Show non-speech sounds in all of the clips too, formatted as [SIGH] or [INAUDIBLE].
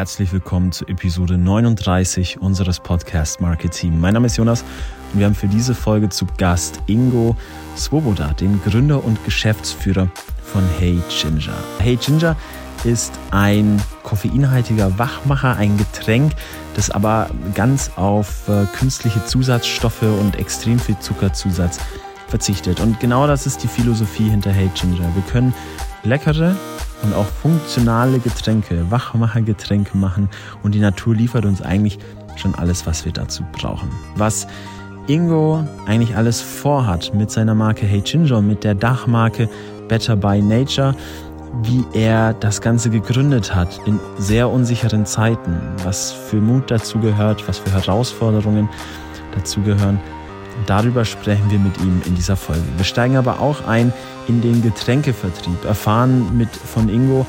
herzlich willkommen zu Episode 39 unseres Podcast Marketing. Mein Name ist Jonas und wir haben für diese Folge zu Gast Ingo Swoboda, den Gründer und Geschäftsführer von Hey Ginger. Hey Ginger ist ein koffeinhaltiger Wachmacher, ein Getränk, das aber ganz auf äh, künstliche Zusatzstoffe und extrem viel Zuckerzusatz verzichtet. Und genau das ist die Philosophie hinter Hey Ginger. Wir können leckere und auch funktionale Getränke, Wachmachergetränke machen und die Natur liefert uns eigentlich schon alles, was wir dazu brauchen. Was Ingo eigentlich alles vorhat mit seiner Marke Hey Ginger mit der Dachmarke Better by Nature, wie er das Ganze gegründet hat in sehr unsicheren Zeiten, was für Mut dazu gehört, was für Herausforderungen dazu gehören. Darüber sprechen wir mit ihm in dieser Folge. Wir steigen aber auch ein in den Getränkevertrieb, erfahren mit von Ingo,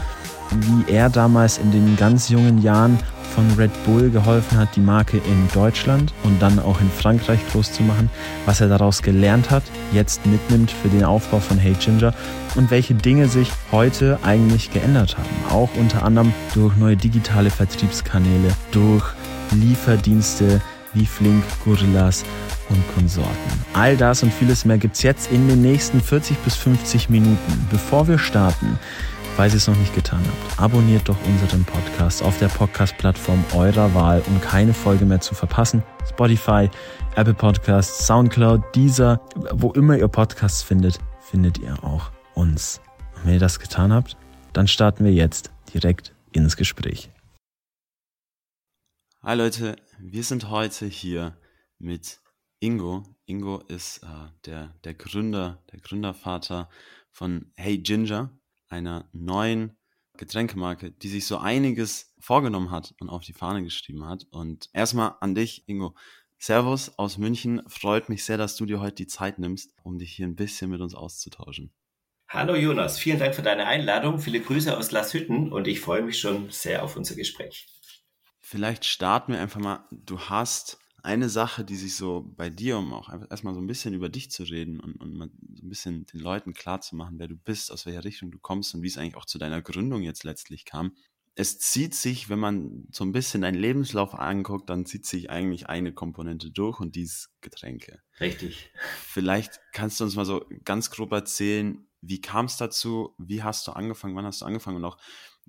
wie er damals in den ganz jungen Jahren von Red Bull geholfen hat, die Marke in Deutschland und dann auch in Frankreich groß zu machen, was er daraus gelernt hat, jetzt mitnimmt für den Aufbau von Hey Ginger und welche Dinge sich heute eigentlich geändert haben. Auch unter anderem durch neue digitale Vertriebskanäle, durch Lieferdienste wie Flink, Gorillas und Konsorten. All das und vieles mehr gibt's jetzt in den nächsten 40 bis 50 Minuten. Bevor wir starten, Falls ihr es noch nicht getan habt, abonniert doch unseren Podcast auf der Podcast-Plattform eurer Wahl, um keine Folge mehr zu verpassen. Spotify, Apple Podcasts, Soundcloud, Deezer, wo immer ihr Podcasts findet, findet ihr auch uns. Und wenn ihr das getan habt, dann starten wir jetzt direkt ins Gespräch. Hi Leute, wir sind heute hier mit Ingo. Ingo ist äh, der, der Gründer, der Gründervater von Hey Ginger einer neuen Getränkemarke, die sich so einiges vorgenommen hat und auf die Fahne geschrieben hat. Und erstmal an dich, Ingo. Servus aus München. Freut mich sehr, dass du dir heute die Zeit nimmst, um dich hier ein bisschen mit uns auszutauschen. Hallo Jonas, vielen Dank für deine Einladung. Viele Grüße aus Lashütten und ich freue mich schon sehr auf unser Gespräch. Vielleicht starten wir einfach mal. Du hast eine Sache, die sich so bei dir, um auch erstmal so ein bisschen über dich zu reden und, und mal so ein bisschen den Leuten klar zu machen, wer du bist, aus welcher Richtung du kommst und wie es eigentlich auch zu deiner Gründung jetzt letztlich kam. Es zieht sich, wenn man so ein bisschen deinen Lebenslauf anguckt, dann zieht sich eigentlich eine Komponente durch und die ist Getränke. Richtig. Vielleicht kannst du uns mal so ganz grob erzählen, wie kam es dazu? Wie hast du angefangen? Wann hast du angefangen? Und auch,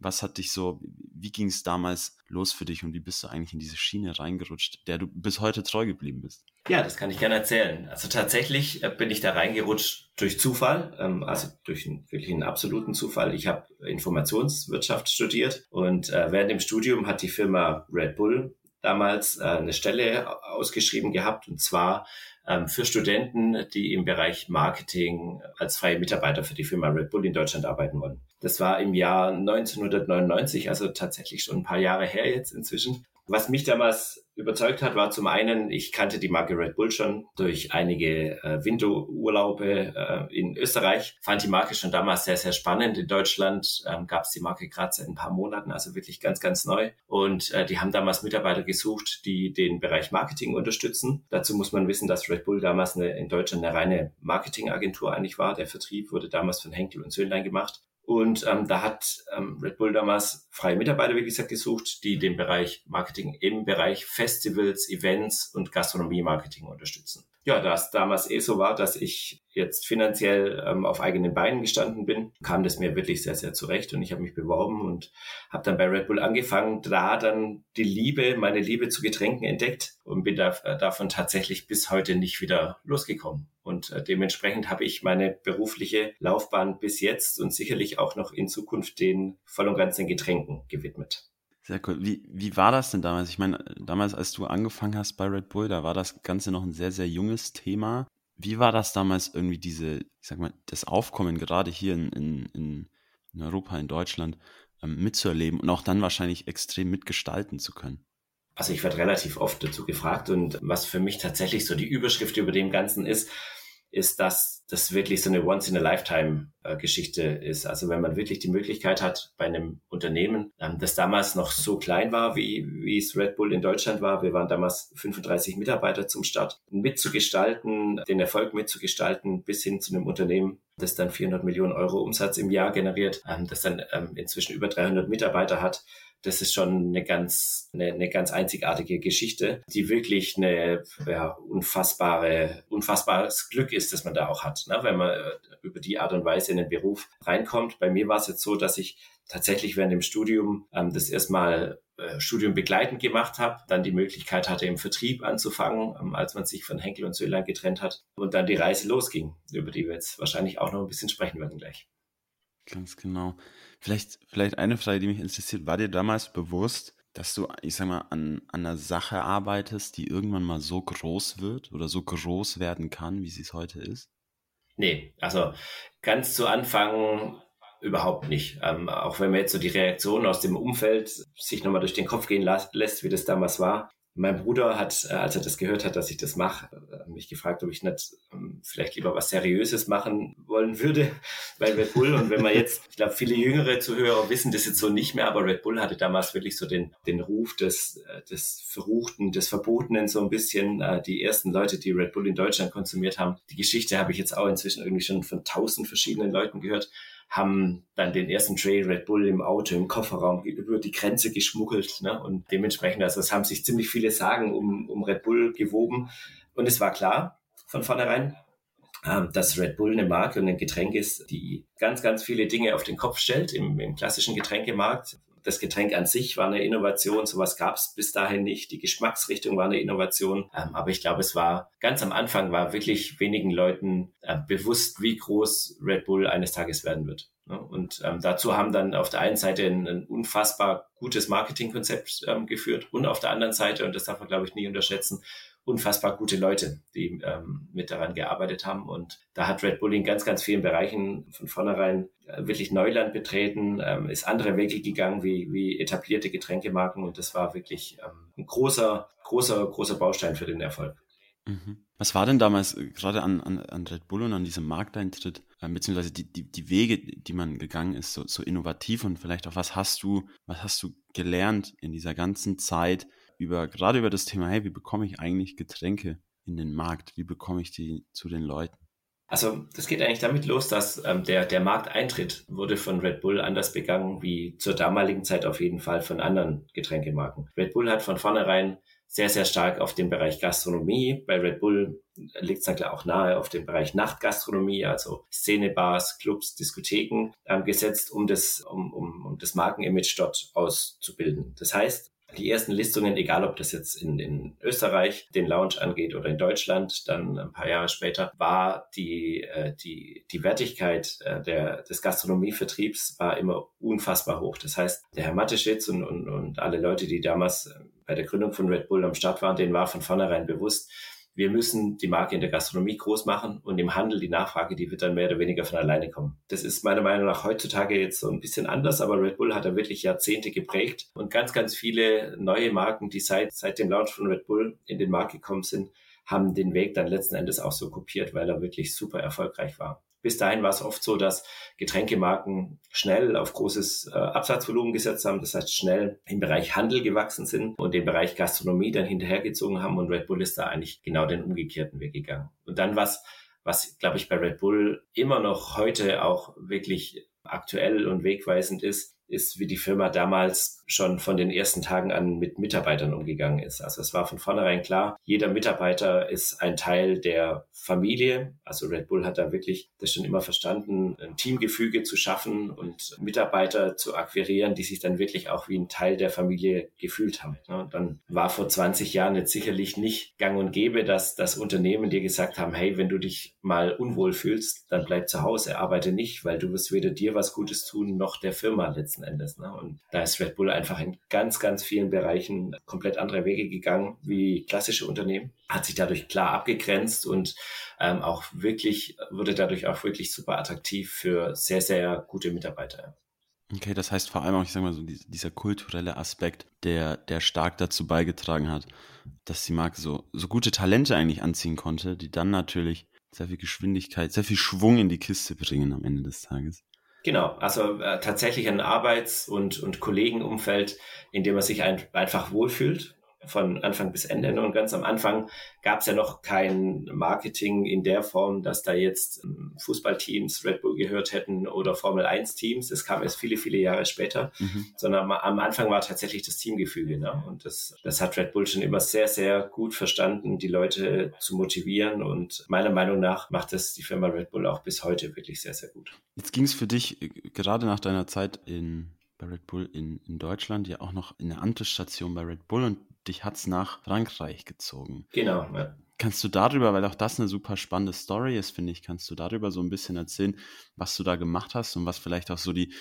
was hat dich so, wie ging es damals los für dich und wie bist du eigentlich in diese Schiene reingerutscht, der du bis heute treu geblieben bist? Ja, das kann ich gerne erzählen. Also tatsächlich äh, bin ich da reingerutscht durch Zufall, ähm, also durch einen, wirklich einen absoluten Zufall. Ich habe Informationswirtschaft studiert und äh, während dem Studium hat die Firma Red Bull damals äh, eine Stelle ausgeschrieben gehabt und zwar ähm, für Studenten, die im Bereich Marketing als freie Mitarbeiter für die Firma Red Bull in Deutschland arbeiten wollen. Das war im Jahr 1999, also tatsächlich schon ein paar Jahre her jetzt inzwischen. Was mich damals überzeugt hat, war zum einen, ich kannte die Marke Red Bull schon durch einige äh, Winterurlaube äh, in Österreich, fand die Marke schon damals sehr, sehr spannend. In Deutschland ähm, gab es die Marke gerade seit ein paar Monaten, also wirklich ganz, ganz neu. Und äh, die haben damals Mitarbeiter gesucht, die den Bereich Marketing unterstützen. Dazu muss man wissen, dass Red Bull damals eine, in Deutschland eine reine Marketingagentur eigentlich war. Der Vertrieb wurde damals von Henkel und Söhnlein gemacht. Und ähm, da hat ähm, Red Bull damals freie Mitarbeiter, wie gesagt, gesucht, die den Bereich Marketing im Bereich Festivals, Events und Gastronomie-Marketing unterstützen. Ja, da es damals eh so war, dass ich jetzt finanziell ähm, auf eigenen Beinen gestanden bin, kam das mir wirklich sehr, sehr zurecht und ich habe mich beworben und habe dann bei Red Bull angefangen, da dann die Liebe, meine Liebe zu Getränken entdeckt und bin da, äh, davon tatsächlich bis heute nicht wieder losgekommen. Und äh, dementsprechend habe ich meine berufliche Laufbahn bis jetzt und sicherlich auch noch in Zukunft den voll und ganz den Getränken gewidmet. Sehr cool. Wie, wie war das denn damals? Ich meine, damals, als du angefangen hast bei Red Bull, da war das Ganze noch ein sehr, sehr junges Thema. Wie war das damals irgendwie diese, ich sag mal, das Aufkommen gerade hier in, in, in Europa, in Deutschland ähm, mitzuerleben und auch dann wahrscheinlich extrem mitgestalten zu können? Also ich werde relativ oft dazu gefragt und was für mich tatsächlich so die Überschrift über dem Ganzen ist, ist, dass das wirklich so eine Once-in-a-Lifetime-Geschichte ist. Also wenn man wirklich die Möglichkeit hat, bei einem Unternehmen, ähm, das damals noch so klein war, wie, wie es Red Bull in Deutschland war, wir waren damals 35 Mitarbeiter zum Start, mitzugestalten, den Erfolg mitzugestalten, bis hin zu einem Unternehmen, das dann 400 Millionen Euro Umsatz im Jahr generiert, ähm, das dann ähm, inzwischen über 300 Mitarbeiter hat, das ist schon eine ganz, eine, eine ganz einzigartige Geschichte, die wirklich eine ja, unfassbare, unfassbares Glück ist, das man da auch hat, ne? wenn man äh, über die Art und Weise in den Beruf reinkommt. Bei mir war es jetzt so, dass ich tatsächlich während dem Studium ähm, das erstmal äh, Studium begleitend gemacht habe, dann die Möglichkeit hatte, im Vertrieb anzufangen, ähm, als man sich von Henkel und Söhlein getrennt hat und dann die Reise losging, über die wir jetzt wahrscheinlich auch noch ein bisschen sprechen werden gleich. Ganz genau. Vielleicht, vielleicht eine Frage, die mich interessiert. War dir damals bewusst, dass du, ich sag mal, an, an einer Sache arbeitest, die irgendwann mal so groß wird oder so groß werden kann, wie sie es heute ist? Nee, also ganz zu Anfang überhaupt nicht. Ähm, auch wenn man jetzt so die Reaktion aus dem Umfeld sich nochmal durch den Kopf gehen lässt, wie das damals war, mein Bruder hat, äh, als er das gehört hat, dass ich das mache, äh, mich gefragt, ob ich nicht ähm, vielleicht lieber was Seriöses machen wollen würde [LAUGHS] bei Red Bull. Und wenn man jetzt, ich glaube, viele jüngere Zuhörer wissen das jetzt so nicht mehr, aber Red Bull hatte damals wirklich so den, den Ruf des, äh, des Verruchten, des Verbotenen so ein bisschen. Die ersten Leute, die Red Bull in Deutschland konsumiert haben, die Geschichte habe ich jetzt auch inzwischen irgendwie schon von tausend verschiedenen Leuten gehört haben dann den ersten Trail Red Bull im Auto, im Kofferraum über die Grenze geschmuggelt. Ne? Und dementsprechend, also es haben sich ziemlich viele Sagen um, um Red Bull gewoben. Und es war klar von vornherein, ähm, dass Red Bull eine Marke und ein Getränk ist, die ganz, ganz viele Dinge auf den Kopf stellt im, im klassischen Getränkemarkt das Getränk an sich war eine Innovation, sowas gab es bis dahin nicht. Die Geschmacksrichtung war eine Innovation. Ähm, aber ich glaube, es war ganz am Anfang war wirklich wenigen Leuten äh, bewusst, wie groß Red Bull eines Tages werden wird. Ne? Und ähm, dazu haben dann auf der einen Seite ein, ein unfassbar gutes Marketingkonzept ähm, geführt und auf der anderen Seite, und das darf man glaube ich nie unterschätzen, unfassbar gute Leute, die ähm, mit daran gearbeitet haben. Und da hat Red Bull in ganz, ganz vielen Bereichen von vornherein äh, wirklich Neuland betreten, ähm, ist andere Wege gegangen wie, wie etablierte Getränkemarken. Und das war wirklich ähm, ein großer, großer, großer Baustein für den Erfolg. Mhm. Was war denn damals äh, gerade an, an, an Red Bull und an diesem Markteintritt, äh, beziehungsweise die, die, die Wege, die man gegangen ist, so, so innovativ und vielleicht auch was hast du, was hast du gelernt in dieser ganzen Zeit, über, gerade über das Thema, hey, wie bekomme ich eigentlich Getränke in den Markt? Wie bekomme ich die zu den Leuten? Also das geht eigentlich damit los, dass ähm, der, der Markteintritt wurde von Red Bull anders begangen wie zur damaligen Zeit auf jeden Fall von anderen Getränkemarken. Red Bull hat von vornherein sehr, sehr stark auf den Bereich Gastronomie. Bei Red Bull liegt es dann auch nahe auf den Bereich Nachtgastronomie, also Szenebars, Clubs, Diskotheken ähm, gesetzt, um das, um, um, um das Markenimage dort auszubilden. Das heißt, die ersten Listungen, egal ob das jetzt in, in Österreich den Lounge angeht oder in Deutschland, dann ein paar Jahre später, war die, äh, die, die Wertigkeit äh, der, des Gastronomievertriebs war immer unfassbar hoch. Das heißt, der Herr Mateschitz und, und, und alle Leute, die damals äh, bei der Gründung von Red Bull am Start waren, denen war von vornherein bewusst, wir müssen die Marke in der Gastronomie groß machen und im Handel die Nachfrage, die wird dann mehr oder weniger von alleine kommen. Das ist meiner Meinung nach heutzutage jetzt so ein bisschen anders, aber Red Bull hat da wirklich Jahrzehnte geprägt und ganz, ganz viele neue Marken, die seit, seit dem Launch von Red Bull in den Markt gekommen sind, haben den Weg dann letzten Endes auch so kopiert, weil er wirklich super erfolgreich war. Bis dahin war es oft so, dass Getränkemarken schnell auf großes äh, Absatzvolumen gesetzt haben, das heißt schnell im Bereich Handel gewachsen sind und den Bereich Gastronomie dann hinterhergezogen haben und Red Bull ist da eigentlich genau den umgekehrten Weg gegangen. Und dann was, was glaube ich bei Red Bull immer noch heute auch wirklich aktuell und wegweisend ist, ist, wie die Firma damals schon von den ersten Tagen an mit Mitarbeitern umgegangen ist. Also es war von vornherein klar, jeder Mitarbeiter ist ein Teil der Familie. Also Red Bull hat da wirklich das schon immer verstanden, ein Teamgefüge zu schaffen und Mitarbeiter zu akquirieren, die sich dann wirklich auch wie ein Teil der Familie gefühlt haben. Und dann war vor 20 Jahren jetzt sicherlich nicht gang und gäbe, dass das Unternehmen dir gesagt haben, hey, wenn du dich mal unwohl fühlst, dann bleib zu Hause, arbeite nicht, weil du wirst weder dir was Gutes tun, noch der Firma letzten letzten Endes. Ne? Und da ist Red Bull einfach in ganz, ganz vielen Bereichen komplett andere Wege gegangen wie klassische Unternehmen, hat sich dadurch klar abgegrenzt und ähm, auch wirklich, wurde dadurch auch wirklich super attraktiv für sehr, sehr gute Mitarbeiter. Okay, das heißt vor allem auch, ich sag mal so, dieser kulturelle Aspekt, der, der stark dazu beigetragen hat, dass die Marke so, so gute Talente eigentlich anziehen konnte, die dann natürlich sehr viel Geschwindigkeit, sehr viel Schwung in die Kiste bringen am Ende des Tages. Genau, also äh, tatsächlich ein Arbeits- und, und Kollegenumfeld, in dem man sich ein, einfach wohlfühlt. Von Anfang bis Ende. Und ganz am Anfang gab es ja noch kein Marketing in der Form, dass da jetzt ähm, Fußballteams Red Bull gehört hätten oder Formel 1 Teams. Das kam erst viele, viele Jahre später, mhm. sondern am Anfang war tatsächlich das Teamgefüge. Ne? Und das, das hat Red Bull schon immer sehr, sehr gut verstanden, die Leute zu motivieren. Und meiner Meinung nach macht das die Firma Red Bull auch bis heute wirklich sehr, sehr gut. Jetzt ging es für dich äh, gerade nach deiner Zeit in bei Red Bull in, in Deutschland ja auch noch in der Amtsstation bei Red Bull und dich hat es nach Frankreich gezogen. Genau, ja. Kannst du darüber, weil auch das eine super spannende Story ist, finde ich, kannst du darüber so ein bisschen erzählen, was du da gemacht hast und was vielleicht auch so die,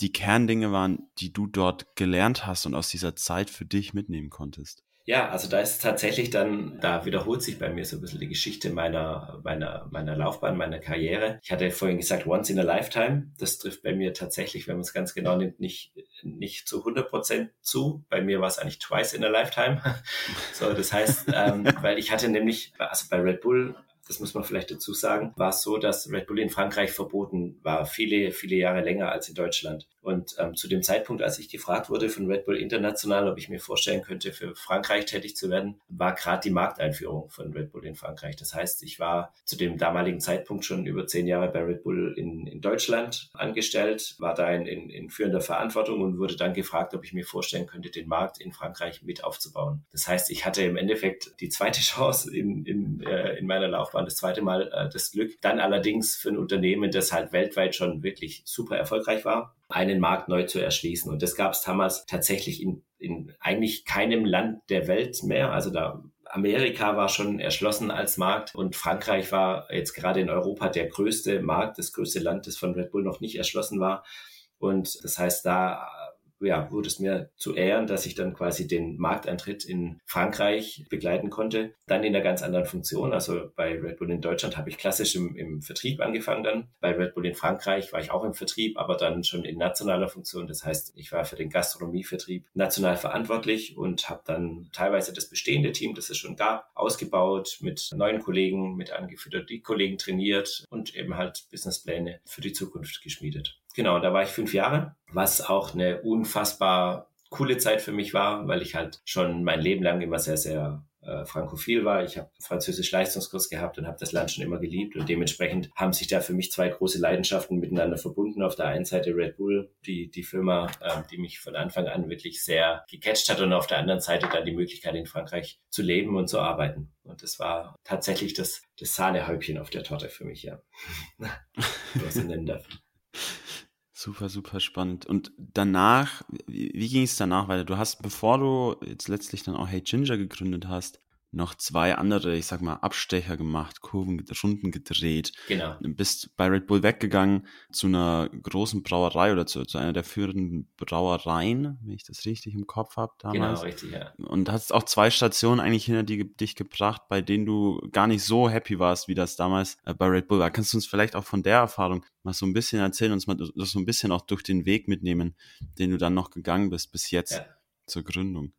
die Kerndinge waren, die du dort gelernt hast und aus dieser Zeit für dich mitnehmen konntest? Ja, also da ist tatsächlich dann, da wiederholt sich bei mir so ein bisschen die Geschichte meiner, meiner, meiner Laufbahn, meiner Karriere. Ich hatte vorhin gesagt, once in a lifetime. Das trifft bei mir tatsächlich, wenn man es ganz genau nimmt, nicht, nicht zu 100 Prozent zu. Bei mir war es eigentlich twice in a lifetime. [LAUGHS] so, das heißt, ähm, [LAUGHS] weil ich hatte nämlich, also bei Red Bull das muss man vielleicht dazu sagen, war es so, dass Red Bull in Frankreich verboten war, viele, viele Jahre länger als in Deutschland. Und ähm, zu dem Zeitpunkt, als ich gefragt wurde von Red Bull International, ob ich mir vorstellen könnte, für Frankreich tätig zu werden, war gerade die Markteinführung von Red Bull in Frankreich. Das heißt, ich war zu dem damaligen Zeitpunkt schon über zehn Jahre bei Red Bull in, in Deutschland angestellt, war da in, in, in führender Verantwortung und wurde dann gefragt, ob ich mir vorstellen könnte, den Markt in Frankreich mit aufzubauen. Das heißt, ich hatte im Endeffekt die zweite [LAUGHS] Chance in, in, äh, in meiner Laufbahn, das zweite Mal äh, das Glück. Dann allerdings für ein Unternehmen, das halt weltweit schon wirklich super erfolgreich war, einen Markt neu zu erschließen. Und das gab es damals tatsächlich in, in eigentlich keinem Land der Welt mehr. Also da Amerika war schon erschlossen als Markt und Frankreich war jetzt gerade in Europa der größte Markt, das größte Land, das von Red Bull noch nicht erschlossen war. Und das heißt, da ja, wurde es mir zu Ehren, dass ich dann quasi den Markteintritt in Frankreich begleiten konnte. Dann in einer ganz anderen Funktion. Also bei Red Bull in Deutschland habe ich klassisch im, im Vertrieb angefangen dann. Bei Red Bull in Frankreich war ich auch im Vertrieb, aber dann schon in nationaler Funktion. Das heißt, ich war für den Gastronomievertrieb national verantwortlich und habe dann teilweise das bestehende Team, das es schon gab, ausgebaut, mit neuen Kollegen, mit angefüttert, die Kollegen trainiert und eben halt Businesspläne für die Zukunft geschmiedet. Genau, da war ich fünf Jahre, was auch eine unfassbar coole Zeit für mich war, weil ich halt schon mein Leben lang immer sehr, sehr äh, frankophil war. Ich habe Französisch Leistungskurs gehabt und habe das Land schon immer geliebt und dementsprechend haben sich da für mich zwei große Leidenschaften miteinander verbunden. Auf der einen Seite Red Bull, die, die Firma, äh, die mich von Anfang an wirklich sehr gecatcht hat und auf der anderen Seite dann die Möglichkeit in Frankreich zu leben und zu arbeiten. Und das war tatsächlich das, das Sahnehäubchen auf der Torte für mich, ja. Was ich nennen darf. Super, super spannend. Und danach, wie, wie ging es danach weiter? Du hast, bevor du jetzt letztlich dann auch Hey Ginger gegründet hast, noch zwei andere, ich sag mal, Abstecher gemacht, Kurven, Runden gedreht. Genau. Bist bei Red Bull weggegangen zu einer großen Brauerei oder zu, zu einer der führenden Brauereien, wenn ich das richtig im Kopf habe damals. Genau, richtig, ja. Und hast auch zwei Stationen eigentlich hinter die, dich gebracht, bei denen du gar nicht so happy warst, wie das damals äh, bei Red Bull war. Kannst du uns vielleicht auch von der Erfahrung mal so ein bisschen erzählen, uns mal so ein bisschen auch durch den Weg mitnehmen, den du dann noch gegangen bist bis jetzt ja. zur Gründung?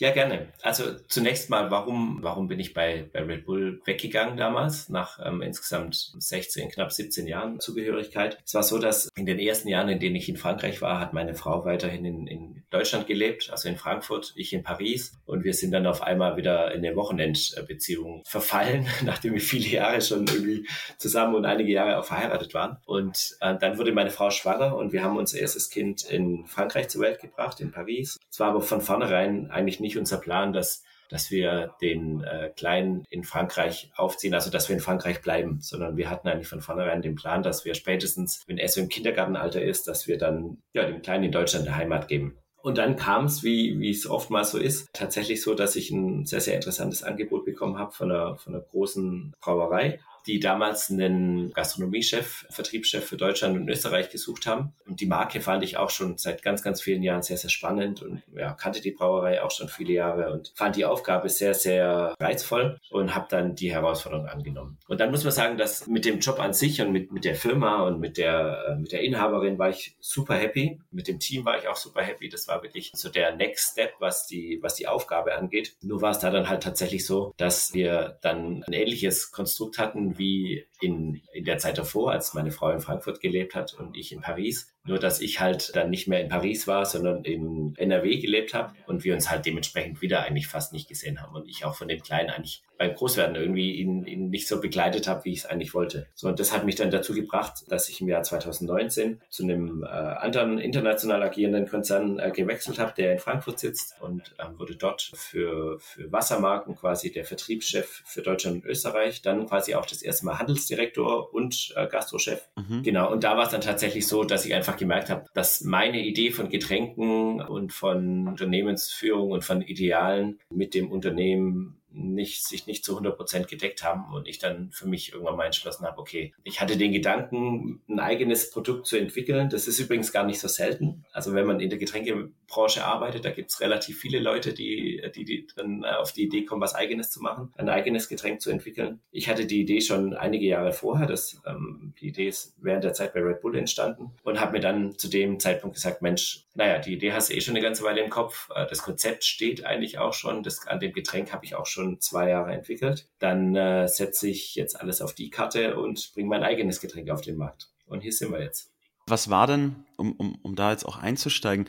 Ja, gerne. Also zunächst mal, warum, warum bin ich bei, bei Red Bull weggegangen damals, nach ähm, insgesamt 16, knapp 17 Jahren Zugehörigkeit? Es war so, dass in den ersten Jahren, in denen ich in Frankreich war, hat meine Frau weiterhin in, in Deutschland gelebt, also in Frankfurt, ich in Paris. Und wir sind dann auf einmal wieder in eine Wochenendbeziehung verfallen, [LAUGHS] nachdem wir viele Jahre schon irgendwie zusammen und einige Jahre auch verheiratet waren. Und äh, dann wurde meine Frau schwanger und wir haben unser erstes Kind in Frankreich zur Welt gebracht, in Paris. Es war aber von vornherein eigentlich nicht nicht unser Plan, dass dass wir den äh, Kleinen in Frankreich aufziehen, also dass wir in Frankreich bleiben, sondern wir hatten eigentlich von vornherein den Plan, dass wir spätestens, wenn er so im Kindergartenalter ist, dass wir dann ja, dem Kleinen in Deutschland eine Heimat geben. Und dann kam es, wie, es oftmals so ist, tatsächlich so, dass ich ein sehr, sehr interessantes Angebot bekommen habe von einer, von einer großen Brauerei die damals einen Gastronomiechef, Vertriebschef für Deutschland und Österreich gesucht haben. Und die Marke fand ich auch schon seit ganz, ganz vielen Jahren sehr, sehr spannend und ja, kannte die Brauerei auch schon viele Jahre und fand die Aufgabe sehr, sehr reizvoll und habe dann die Herausforderung angenommen. Und dann muss man sagen, dass mit dem Job an sich und mit, mit der Firma und mit der, äh, mit der Inhaberin war ich super happy. Mit dem Team war ich auch super happy. Das war wirklich so der Next Step, was die, was die Aufgabe angeht. Nur war es da dann halt tatsächlich so, dass wir dann ein ähnliches Konstrukt hatten wie in, in der Zeit davor, als meine Frau in Frankfurt gelebt hat und ich in Paris. Nur, dass ich halt dann nicht mehr in Paris war, sondern in NRW gelebt habe und wir uns halt dementsprechend wieder eigentlich fast nicht gesehen haben und ich auch von dem Kleinen eigentlich beim Großwerden irgendwie ihn, ihn nicht so begleitet habe, wie ich es eigentlich wollte. So, und das hat mich dann dazu gebracht, dass ich im Jahr 2019 zu einem äh, anderen international agierenden Konzern äh, gewechselt habe, der in Frankfurt sitzt und äh, wurde dort für, für Wassermarken quasi der Vertriebschef für Deutschland und Österreich, dann quasi auch das erste Mal Handelsdirektor und äh, Gastrochef. Mhm. Genau, und da war es dann tatsächlich so, dass ich einfach gemerkt habe, dass meine Idee von Getränken und von Unternehmensführung und von Idealen mit dem Unternehmen nicht, sich nicht zu 100 Prozent gedeckt haben und ich dann für mich irgendwann mal entschlossen habe, okay, ich hatte den Gedanken, ein eigenes Produkt zu entwickeln. Das ist übrigens gar nicht so selten. Also wenn man in der Getränkebranche arbeitet, da gibt es relativ viele Leute, die, die, die dann auf die Idee kommen, was eigenes zu machen, ein eigenes Getränk zu entwickeln. Ich hatte die Idee schon einige Jahre vorher. Das, ähm, die Idee ist während der Zeit bei Red Bull entstanden und habe mir dann zu dem Zeitpunkt gesagt, Mensch, naja, die Idee hast du eh schon eine ganze Weile im Kopf. Äh, das Konzept steht eigentlich auch schon. Das, an dem Getränk habe ich auch schon zwei Jahre entwickelt. Dann äh, setze ich jetzt alles auf die Karte und bringe mein eigenes Getränk auf den Markt. Und hier sind wir jetzt. Was war denn, um, um, um da jetzt auch einzusteigen,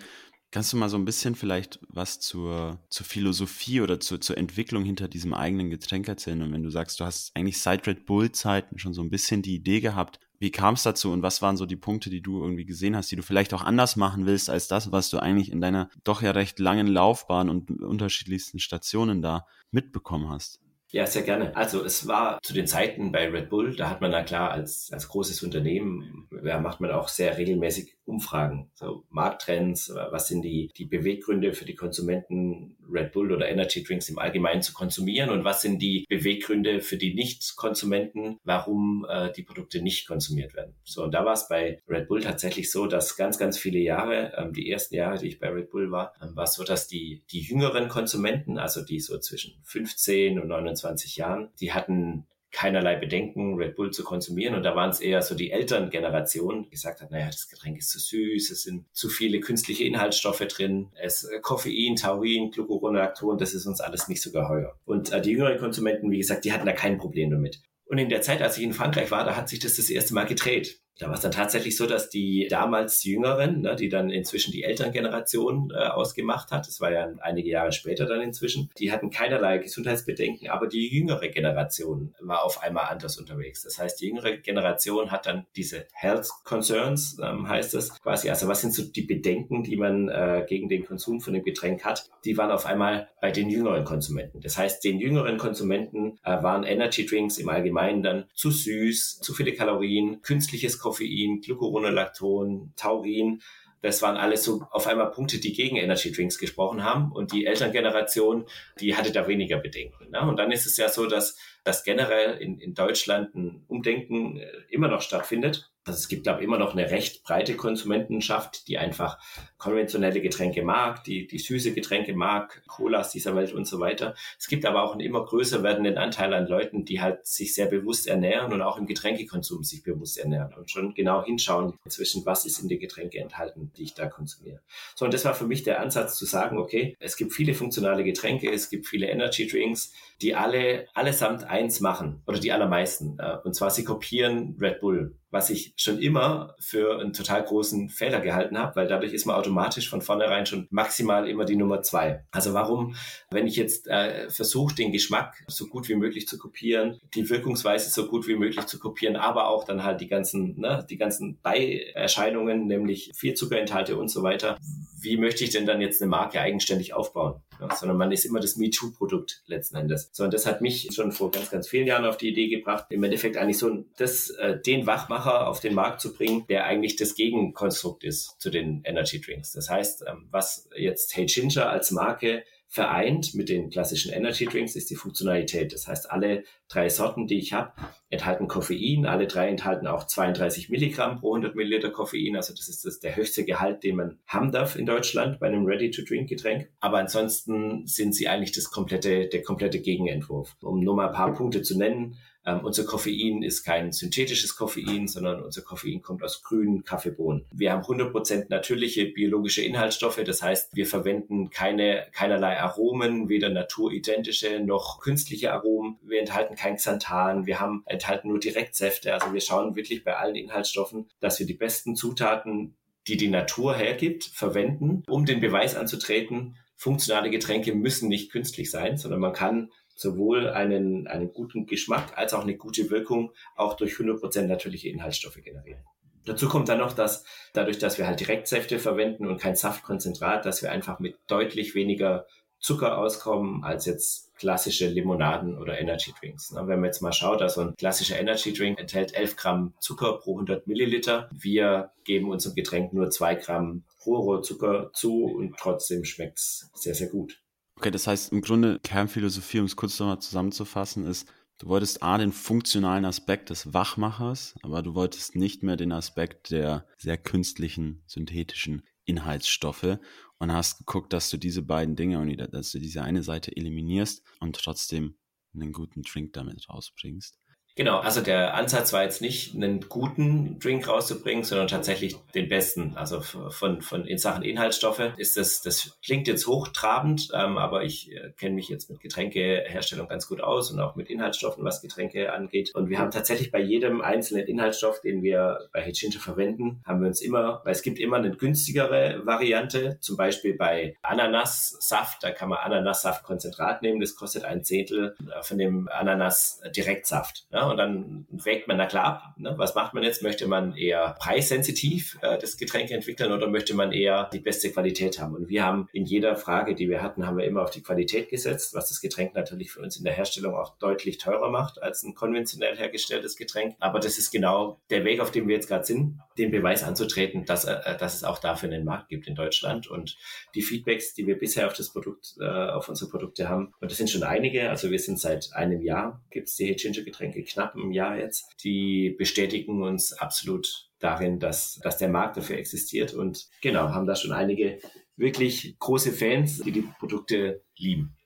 Kannst du mal so ein bisschen vielleicht was zur, zur Philosophie oder zur, zur Entwicklung hinter diesem eigenen Getränk erzählen? Und wenn du sagst, du hast eigentlich seit Red Bull-Zeiten schon so ein bisschen die Idee gehabt, wie kam es dazu und was waren so die Punkte, die du irgendwie gesehen hast, die du vielleicht auch anders machen willst als das, was du eigentlich in deiner doch ja recht langen Laufbahn und unterschiedlichsten Stationen da mitbekommen hast? Ja, sehr gerne. Also es war zu den Zeiten bei Red Bull, da hat man da klar als, als großes Unternehmen, ja, macht man auch sehr regelmäßig Umfragen, so Markttrends, was sind die, die Beweggründe für die Konsumenten, Red Bull oder Energy Drinks im Allgemeinen zu konsumieren und was sind die Beweggründe für die Nicht-Konsumenten, warum äh, die Produkte nicht konsumiert werden. So, und da war es bei Red Bull tatsächlich so, dass ganz, ganz viele Jahre, ähm, die ersten Jahre, die ich bei Red Bull war, ähm, war es so, dass die, die jüngeren Konsumenten, also die so zwischen 15 und 29 Jahren, die hatten keinerlei Bedenken, Red Bull zu konsumieren. Und da waren es eher so die Elterngeneration, die gesagt hat, naja, das Getränk ist zu süß, es sind zu viele künstliche Inhaltsstoffe drin, es äh, Koffein, Taurin, Glucuronolacton, das ist uns alles nicht so geheuer. Und äh, die jüngeren Konsumenten, wie gesagt, die hatten da kein Problem damit. Und in der Zeit, als ich in Frankreich war, da hat sich das das erste Mal gedreht. Da war es dann tatsächlich so, dass die damals Jüngeren, ne, die dann inzwischen die Elterngeneration äh, ausgemacht hat, das war ja einige Jahre später dann inzwischen, die hatten keinerlei Gesundheitsbedenken, aber die jüngere Generation war auf einmal anders unterwegs. Das heißt, die jüngere Generation hat dann diese Health Concerns, ähm, heißt es quasi, also was sind so die Bedenken, die man äh, gegen den Konsum von dem Getränk hat, die waren auf einmal bei den jüngeren Konsumenten. Das heißt, den jüngeren Konsumenten äh, waren Energy Drinks im Allgemeinen dann zu süß, zu viele Kalorien, künstliches Koffein, Koffein, Glucuronolacton, Taurin. Das waren alles so auf einmal Punkte, die gegen Energy Drinks gesprochen haben. Und die Elterngeneration, die hatte da weniger Bedenken. Ne? Und dann ist es ja so, dass, dass generell in, in Deutschland ein Umdenken äh, immer noch stattfindet. Also es gibt, glaube ich, immer noch eine recht breite Konsumentenschaft, die einfach konventionelle Getränke mag, die, die süße Getränke mag, Colas dieser Welt und so weiter. Es gibt aber auch einen immer größer werdenden Anteil an Leuten, die halt sich sehr bewusst ernähren und auch im Getränkekonsum sich bewusst ernähren und schon genau hinschauen zwischen, was ist in den Getränke enthalten, die ich da konsumiere. So, und das war für mich der Ansatz zu sagen, okay, es gibt viele funktionale Getränke, es gibt viele Energy Drinks, die alle allesamt eins machen oder die allermeisten. Äh, und zwar sie kopieren Red Bull was ich schon immer für einen total großen Fehler gehalten habe, weil dadurch ist man automatisch von vornherein schon maximal immer die Nummer zwei. Also warum, wenn ich jetzt äh, versuche, den Geschmack so gut wie möglich zu kopieren, die Wirkungsweise so gut wie möglich zu kopieren, aber auch dann halt die ganzen, ne, die ganzen Beierscheinungen, nämlich viel Zuckerinhalte und so weiter, wie möchte ich denn dann jetzt eine Marke eigenständig aufbauen? Ja, sondern man ist immer das MeToo-Produkt letzten Endes. So, und das hat mich schon vor ganz, ganz vielen Jahren auf die Idee gebracht, im Endeffekt eigentlich so das, äh, den Wachmacher auf den Markt zu bringen, der eigentlich das Gegenkonstrukt ist zu den Energy Drinks. Das heißt, ähm, was jetzt Hey Ginger als Marke vereint mit den klassischen Energy Drinks ist die Funktionalität. Das heißt, alle drei Sorten, die ich habe, enthalten Koffein. Alle drei enthalten auch 32 Milligramm pro 100 Milliliter Koffein. Also das ist das, der höchste Gehalt, den man haben darf in Deutschland bei einem Ready-to-Drink-Getränk. Aber ansonsten sind sie eigentlich das komplette, der komplette Gegenentwurf. Um nur mal ein paar Punkte zu nennen. Ähm, unser Koffein ist kein synthetisches Koffein, sondern unser Koffein kommt aus grünen Kaffeebohnen. Wir haben 100% natürliche biologische Inhaltsstoffe, das heißt, wir verwenden keine, keinerlei Aromen, weder naturidentische noch künstliche Aromen. Wir enthalten kein Xanthan, wir haben, enthalten nur Direktsäfte. Also wir schauen wirklich bei allen Inhaltsstoffen, dass wir die besten Zutaten die die Natur hergibt, verwenden, um den Beweis anzutreten, funktionale Getränke müssen nicht künstlich sein, sondern man kann sowohl einen, einen guten Geschmack als auch eine gute Wirkung auch durch 100% natürliche Inhaltsstoffe generieren. Dazu kommt dann noch, dass dadurch, dass wir halt Direktsäfte verwenden und kein Saftkonzentrat, dass wir einfach mit deutlich weniger Zucker auskommen als jetzt klassische Limonaden oder Energy Drinks. Wenn man jetzt mal schaut, also ein klassischer Energy Drink enthält 11 Gramm Zucker pro 100 Milliliter. Wir geben unserem Getränk nur 2 Gramm Rohrohrzucker zu und trotzdem schmeckt es sehr, sehr gut. Okay, das heißt im Grunde Kernphilosophie, um es kurz nochmal zusammenzufassen, ist, du wolltest A, den funktionalen Aspekt des Wachmachers, aber du wolltest nicht mehr den Aspekt der sehr künstlichen, synthetischen Inhaltsstoffe und hast geguckt, dass du diese beiden Dinge und dass du diese eine Seite eliminierst und trotzdem einen guten Drink damit rausbringst. Genau, also der Ansatz war jetzt nicht, einen guten Drink rauszubringen, sondern tatsächlich den besten. Also von, von in Sachen Inhaltsstoffe ist das, das klingt jetzt hochtrabend, ähm, aber ich äh, kenne mich jetzt mit Getränkeherstellung ganz gut aus und auch mit Inhaltsstoffen, was Getränke angeht. Und wir haben tatsächlich bei jedem einzelnen Inhaltsstoff, den wir bei Hitchinja verwenden, haben wir uns immer, weil es gibt immer eine günstigere Variante, zum Beispiel bei Ananassaft, da kann man Ananassaftkonzentrat nehmen, das kostet ein Zehntel von dem Ananas-Direktsaft. Ja? und dann wägt man, na klar, ab, ne? was macht man jetzt? Möchte man eher preissensitiv äh, das Getränk entwickeln oder möchte man eher die beste Qualität haben? Und wir haben in jeder Frage, die wir hatten, haben wir immer auf die Qualität gesetzt, was das Getränk natürlich für uns in der Herstellung auch deutlich teurer macht als ein konventionell hergestelltes Getränk. Aber das ist genau der Weg, auf dem wir jetzt gerade sind, den Beweis anzutreten, dass, äh, dass es auch dafür einen Markt gibt in Deutschland. Und die Feedbacks, die wir bisher auf das Produkt, äh, auf unsere Produkte haben, und das sind schon einige, also wir sind seit einem Jahr, gibt es die Ginger-Getränke knapp einem Jahr jetzt, die bestätigen uns absolut darin, dass, dass der Markt dafür existiert und genau, haben da schon einige wirklich große Fans, die die Produkte lieben.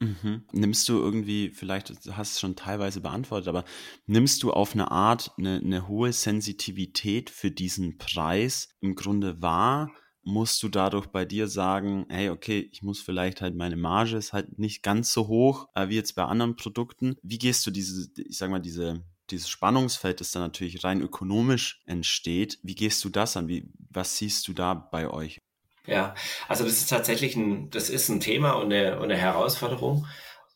Mhm. Nimmst du irgendwie, vielleicht hast du es schon teilweise beantwortet, aber nimmst du auf eine Art eine, eine hohe Sensitivität für diesen Preis im Grunde wahr? Musst du dadurch bei dir sagen, hey, okay, ich muss vielleicht halt meine Marge ist halt nicht ganz so hoch äh, wie jetzt bei anderen Produkten. Wie gehst du diese, ich sag mal, diese dieses Spannungsfeld, das dann natürlich rein ökonomisch entsteht, wie gehst du das an? Wie, was siehst du da bei euch? Ja, also das ist tatsächlich ein, das ist ein Thema und eine, und eine Herausforderung.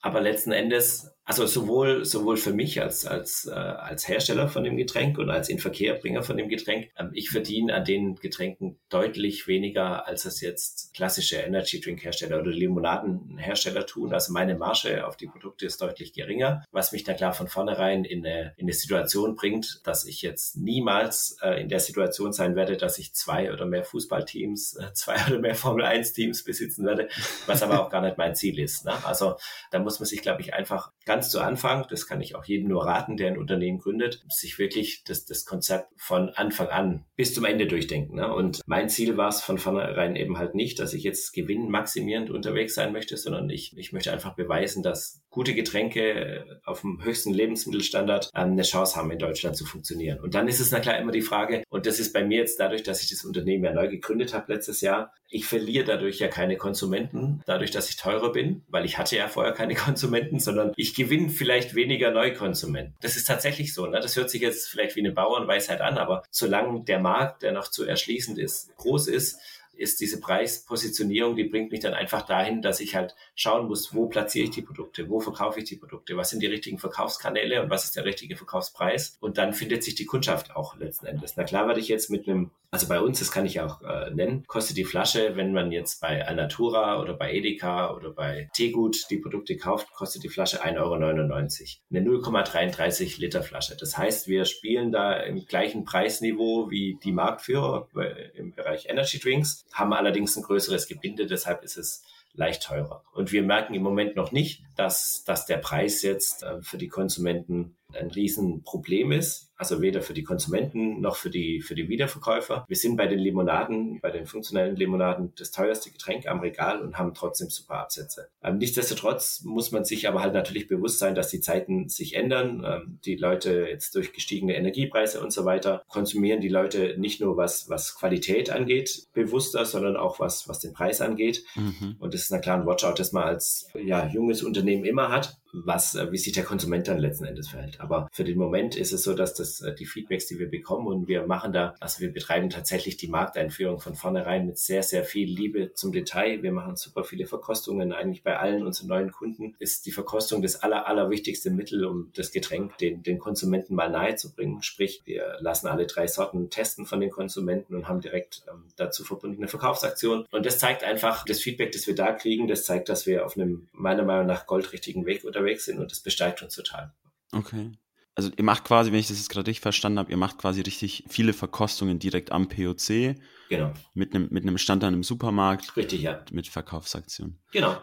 Aber letzten Endes also sowohl, sowohl für mich als, als, äh, als Hersteller von dem Getränk und als Inverkehrbringer von dem Getränk. Ähm, ich verdiene an den Getränken deutlich weniger, als es jetzt klassische Energy Drink Hersteller oder Limonadenhersteller tun. Also meine Marge auf die Produkte ist deutlich geringer, was mich dann klar von vornherein in eine, in eine Situation bringt, dass ich jetzt niemals äh, in der Situation sein werde, dass ich zwei oder mehr Fußballteams, äh, zwei oder mehr Formel 1 Teams besitzen werde, was aber auch gar nicht mein Ziel ist. Ne? Also da muss man sich, glaube ich, einfach ganz zu Anfang, das kann ich auch jedem nur raten, der ein Unternehmen gründet, sich wirklich das, das Konzept von Anfang an bis zum Ende durchdenken. Ne? Und mein Ziel war es von vornherein eben halt nicht, dass ich jetzt gewinnmaximierend unterwegs sein möchte, sondern ich, ich möchte einfach beweisen, dass gute Getränke auf dem höchsten Lebensmittelstandard ähm, eine Chance haben, in Deutschland zu funktionieren. Und dann ist es na klar immer die Frage, und das ist bei mir jetzt dadurch, dass ich das Unternehmen ja neu gegründet habe letztes Jahr, ich verliere dadurch ja keine Konsumenten, dadurch, dass ich teurer bin, weil ich hatte ja vorher keine [LAUGHS] Konsumenten, sondern ich gewinnen vielleicht weniger Neukonsumenten. Das ist tatsächlich so. Ne? Das hört sich jetzt vielleicht wie eine Bauernweisheit an, aber solange der Markt, der noch zu erschließend ist, groß ist, ist diese Preispositionierung, die bringt mich dann einfach dahin, dass ich halt schauen muss, wo platziere ich die Produkte, wo verkaufe ich die Produkte, was sind die richtigen Verkaufskanäle und was ist der richtige Verkaufspreis. Und dann findet sich die Kundschaft auch letzten Endes. Na klar werde ich jetzt mit einem, also bei uns, das kann ich auch äh, nennen, kostet die Flasche, wenn man jetzt bei Alnatura oder bei Edeka oder bei Tegut die Produkte kauft, kostet die Flasche 1,99 Euro. Eine 0,33 Liter Flasche. Das heißt, wir spielen da im gleichen Preisniveau wie die Marktführer im Bereich Energy Drinks haben allerdings ein größeres Gebinde, deshalb ist es leicht teurer. Und wir merken im Moment noch nicht, dass, dass der Preis jetzt äh, für die Konsumenten ein Riesenproblem ist. Also weder für die Konsumenten noch für die, für die Wiederverkäufer. Wir sind bei den Limonaden, bei den funktionellen Limonaden das teuerste Getränk am Regal und haben trotzdem super Absätze. Ähm, nichtsdestotrotz muss man sich aber halt natürlich bewusst sein, dass die Zeiten sich ändern. Ähm, die Leute jetzt durch gestiegene Energiepreise und so weiter konsumieren die Leute nicht nur was, was Qualität angeht, bewusster, sondern auch was, was den Preis angeht. Mhm. Und das ist na klar ein Watchout, das man als ja, junges Unternehmen immer hat. was, äh, wie sich der Konsument dann letzten Endes verhält. Aber für den Moment ist es so, dass das äh, die Feedbacks, die wir bekommen und wir machen da, also wir betreiben tatsächlich die Markteinführung von vornherein mit sehr, sehr viel Liebe zum Detail. Wir machen super viele Verkostungen. Eigentlich bei allen unseren neuen Kunden ist die Verkostung das aller, allerwichtigste Mittel, um das Getränk den, den Konsumenten mal nahe zu bringen. Sprich, wir lassen alle drei Sorten testen von den Konsumenten und haben direkt ähm, dazu verbundene Verkaufsaktionen. Und das zeigt einfach, das Feedback, das wir da kriegen, das zeigt, dass wir auf einem meiner Meinung nach goldrichtigen Weg unterwegs sind und das besteigt uns total. Okay. Also ihr macht quasi, wenn ich das jetzt gerade richtig verstanden habe, ihr macht quasi richtig viele Verkostungen direkt am POC. Genau. Mit einem, mit einem Stand dann im Supermarkt. Richtig, ja. Mit Verkaufsaktionen. Genau.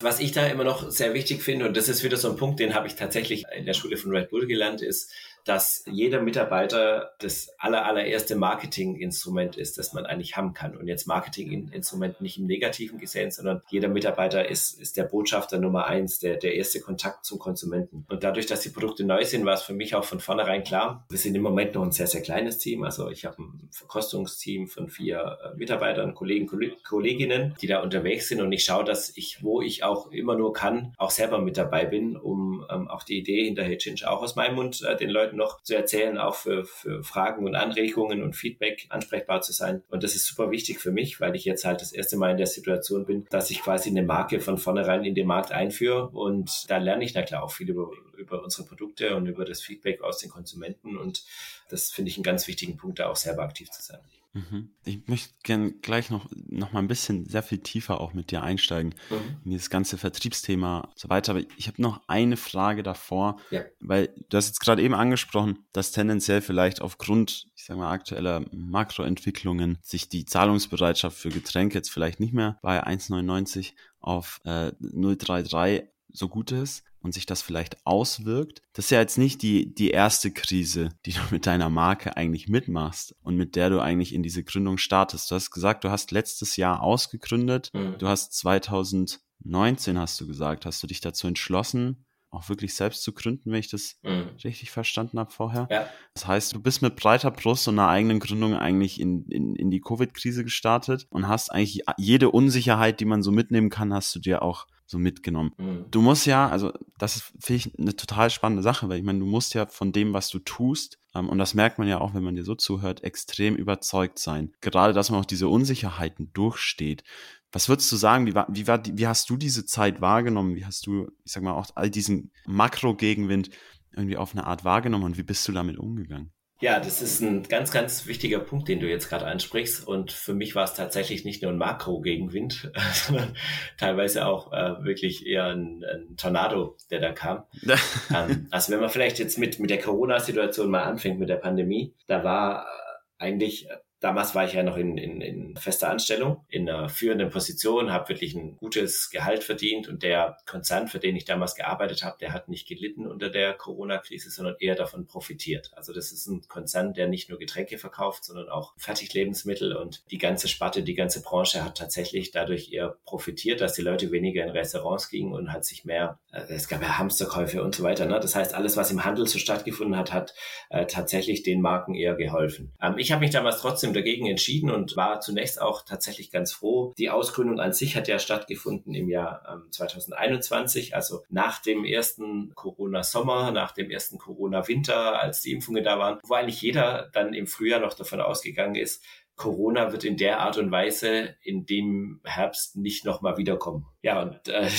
Was ich da immer noch sehr wichtig finde, und das ist wieder so ein Punkt, den habe ich tatsächlich in der Schule von Red Bull gelernt, ist, dass jeder Mitarbeiter das aller, allererste Marketinginstrument ist, das man eigentlich haben kann. Und jetzt Marketinginstrument nicht im Negativen gesehen, sondern jeder Mitarbeiter ist, ist der Botschafter Nummer eins, der, der erste Kontakt zum Konsumenten. Und dadurch, dass die Produkte neu sind, war es für mich auch von vornherein klar, wir sind im Moment noch ein sehr, sehr kleines Team. Also ich habe ein Verkostungsteam von vier äh, Mitarbeitern, Kollegen, Kolleginnen, die da unterwegs sind. Und ich schaue, dass ich, wo ich auch immer nur kann, auch selber mit dabei bin, um ähm, auch die Idee hinter Hitchinch auch aus meinem Mund äh, den Leuten noch zu erzählen, auch für, für Fragen und Anregungen und Feedback ansprechbar zu sein. Und das ist super wichtig für mich, weil ich jetzt halt das erste Mal in der Situation bin, dass ich quasi eine Marke von vornherein in den Markt einführe. Und da lerne ich na klar auch viel über, über unsere Produkte und über das Feedback aus den Konsumenten. Und das finde ich einen ganz wichtigen Punkt, da auch selber aktiv zu sein. Mhm. Ich möchte gerne gleich noch, noch mal ein bisschen sehr viel tiefer auch mit dir einsteigen mhm. in dieses ganze Vertriebsthema und so weiter. Aber ich habe noch eine Frage davor, ja. weil du hast jetzt gerade eben angesprochen, dass tendenziell vielleicht aufgrund, ich sage mal, aktueller Makroentwicklungen sich die Zahlungsbereitschaft für Getränke jetzt vielleicht nicht mehr bei 1,99 auf äh, 0,33 so gut ist und sich das vielleicht auswirkt. Das ist ja jetzt nicht die, die erste Krise, die du mit deiner Marke eigentlich mitmachst und mit der du eigentlich in diese Gründung startest. Du hast gesagt, du hast letztes Jahr ausgegründet. Mhm. Du hast 2019, hast du gesagt, hast du dich dazu entschlossen, auch wirklich selbst zu gründen, wenn ich das mhm. richtig verstanden habe vorher. Ja. Das heißt, du bist mit breiter Brust und einer eigenen Gründung eigentlich in, in, in die Covid-Krise gestartet und hast eigentlich jede Unsicherheit, die man so mitnehmen kann, hast du dir auch so mitgenommen. Mhm. Du musst ja, also das ist, finde ich, eine total spannende Sache, weil ich meine, du musst ja von dem, was du tust, ähm, und das merkt man ja auch, wenn man dir so zuhört, extrem überzeugt sein. Gerade, dass man auch diese Unsicherheiten durchsteht. Was würdest du sagen, wie, war, wie, war, wie hast du diese Zeit wahrgenommen? Wie hast du, ich sag mal, auch all diesen Makro-Gegenwind irgendwie auf eine Art wahrgenommen und wie bist du damit umgegangen? Ja, das ist ein ganz, ganz wichtiger Punkt, den du jetzt gerade ansprichst. Und für mich war es tatsächlich nicht nur ein Makro-Gegenwind, [LAUGHS] sondern teilweise auch äh, wirklich eher ein, ein, Tornado, der da kam. [LAUGHS] ähm, also wenn man vielleicht jetzt mit, mit der Corona-Situation mal anfängt, mit der Pandemie, da war äh, eigentlich Damals war ich ja noch in, in, in fester Anstellung, in einer führenden Position, habe wirklich ein gutes Gehalt verdient und der Konzern, für den ich damals gearbeitet habe, der hat nicht gelitten unter der Corona-Krise, sondern eher davon profitiert. Also das ist ein Konzern, der nicht nur Getränke verkauft, sondern auch Fertiglebensmittel und die ganze Sparte, die ganze Branche hat tatsächlich dadurch eher profitiert, dass die Leute weniger in Restaurants gingen und hat sich mehr, äh, es gab ja Hamsterkäufe und so weiter. Ne? Das heißt, alles, was im Handel so stattgefunden hat, hat äh, tatsächlich den Marken eher geholfen. Ähm, ich habe mich damals trotzdem trotzdem dagegen entschieden und war zunächst auch tatsächlich ganz froh. Die Ausgründung an sich hat ja stattgefunden im Jahr ähm, 2021, also nach dem ersten Corona-Sommer, nach dem ersten Corona-Winter, als die Impfungen da waren, wo eigentlich jeder dann im Frühjahr noch davon ausgegangen ist, Corona wird in der Art und Weise in dem Herbst nicht nochmal wiederkommen. Ja, und äh,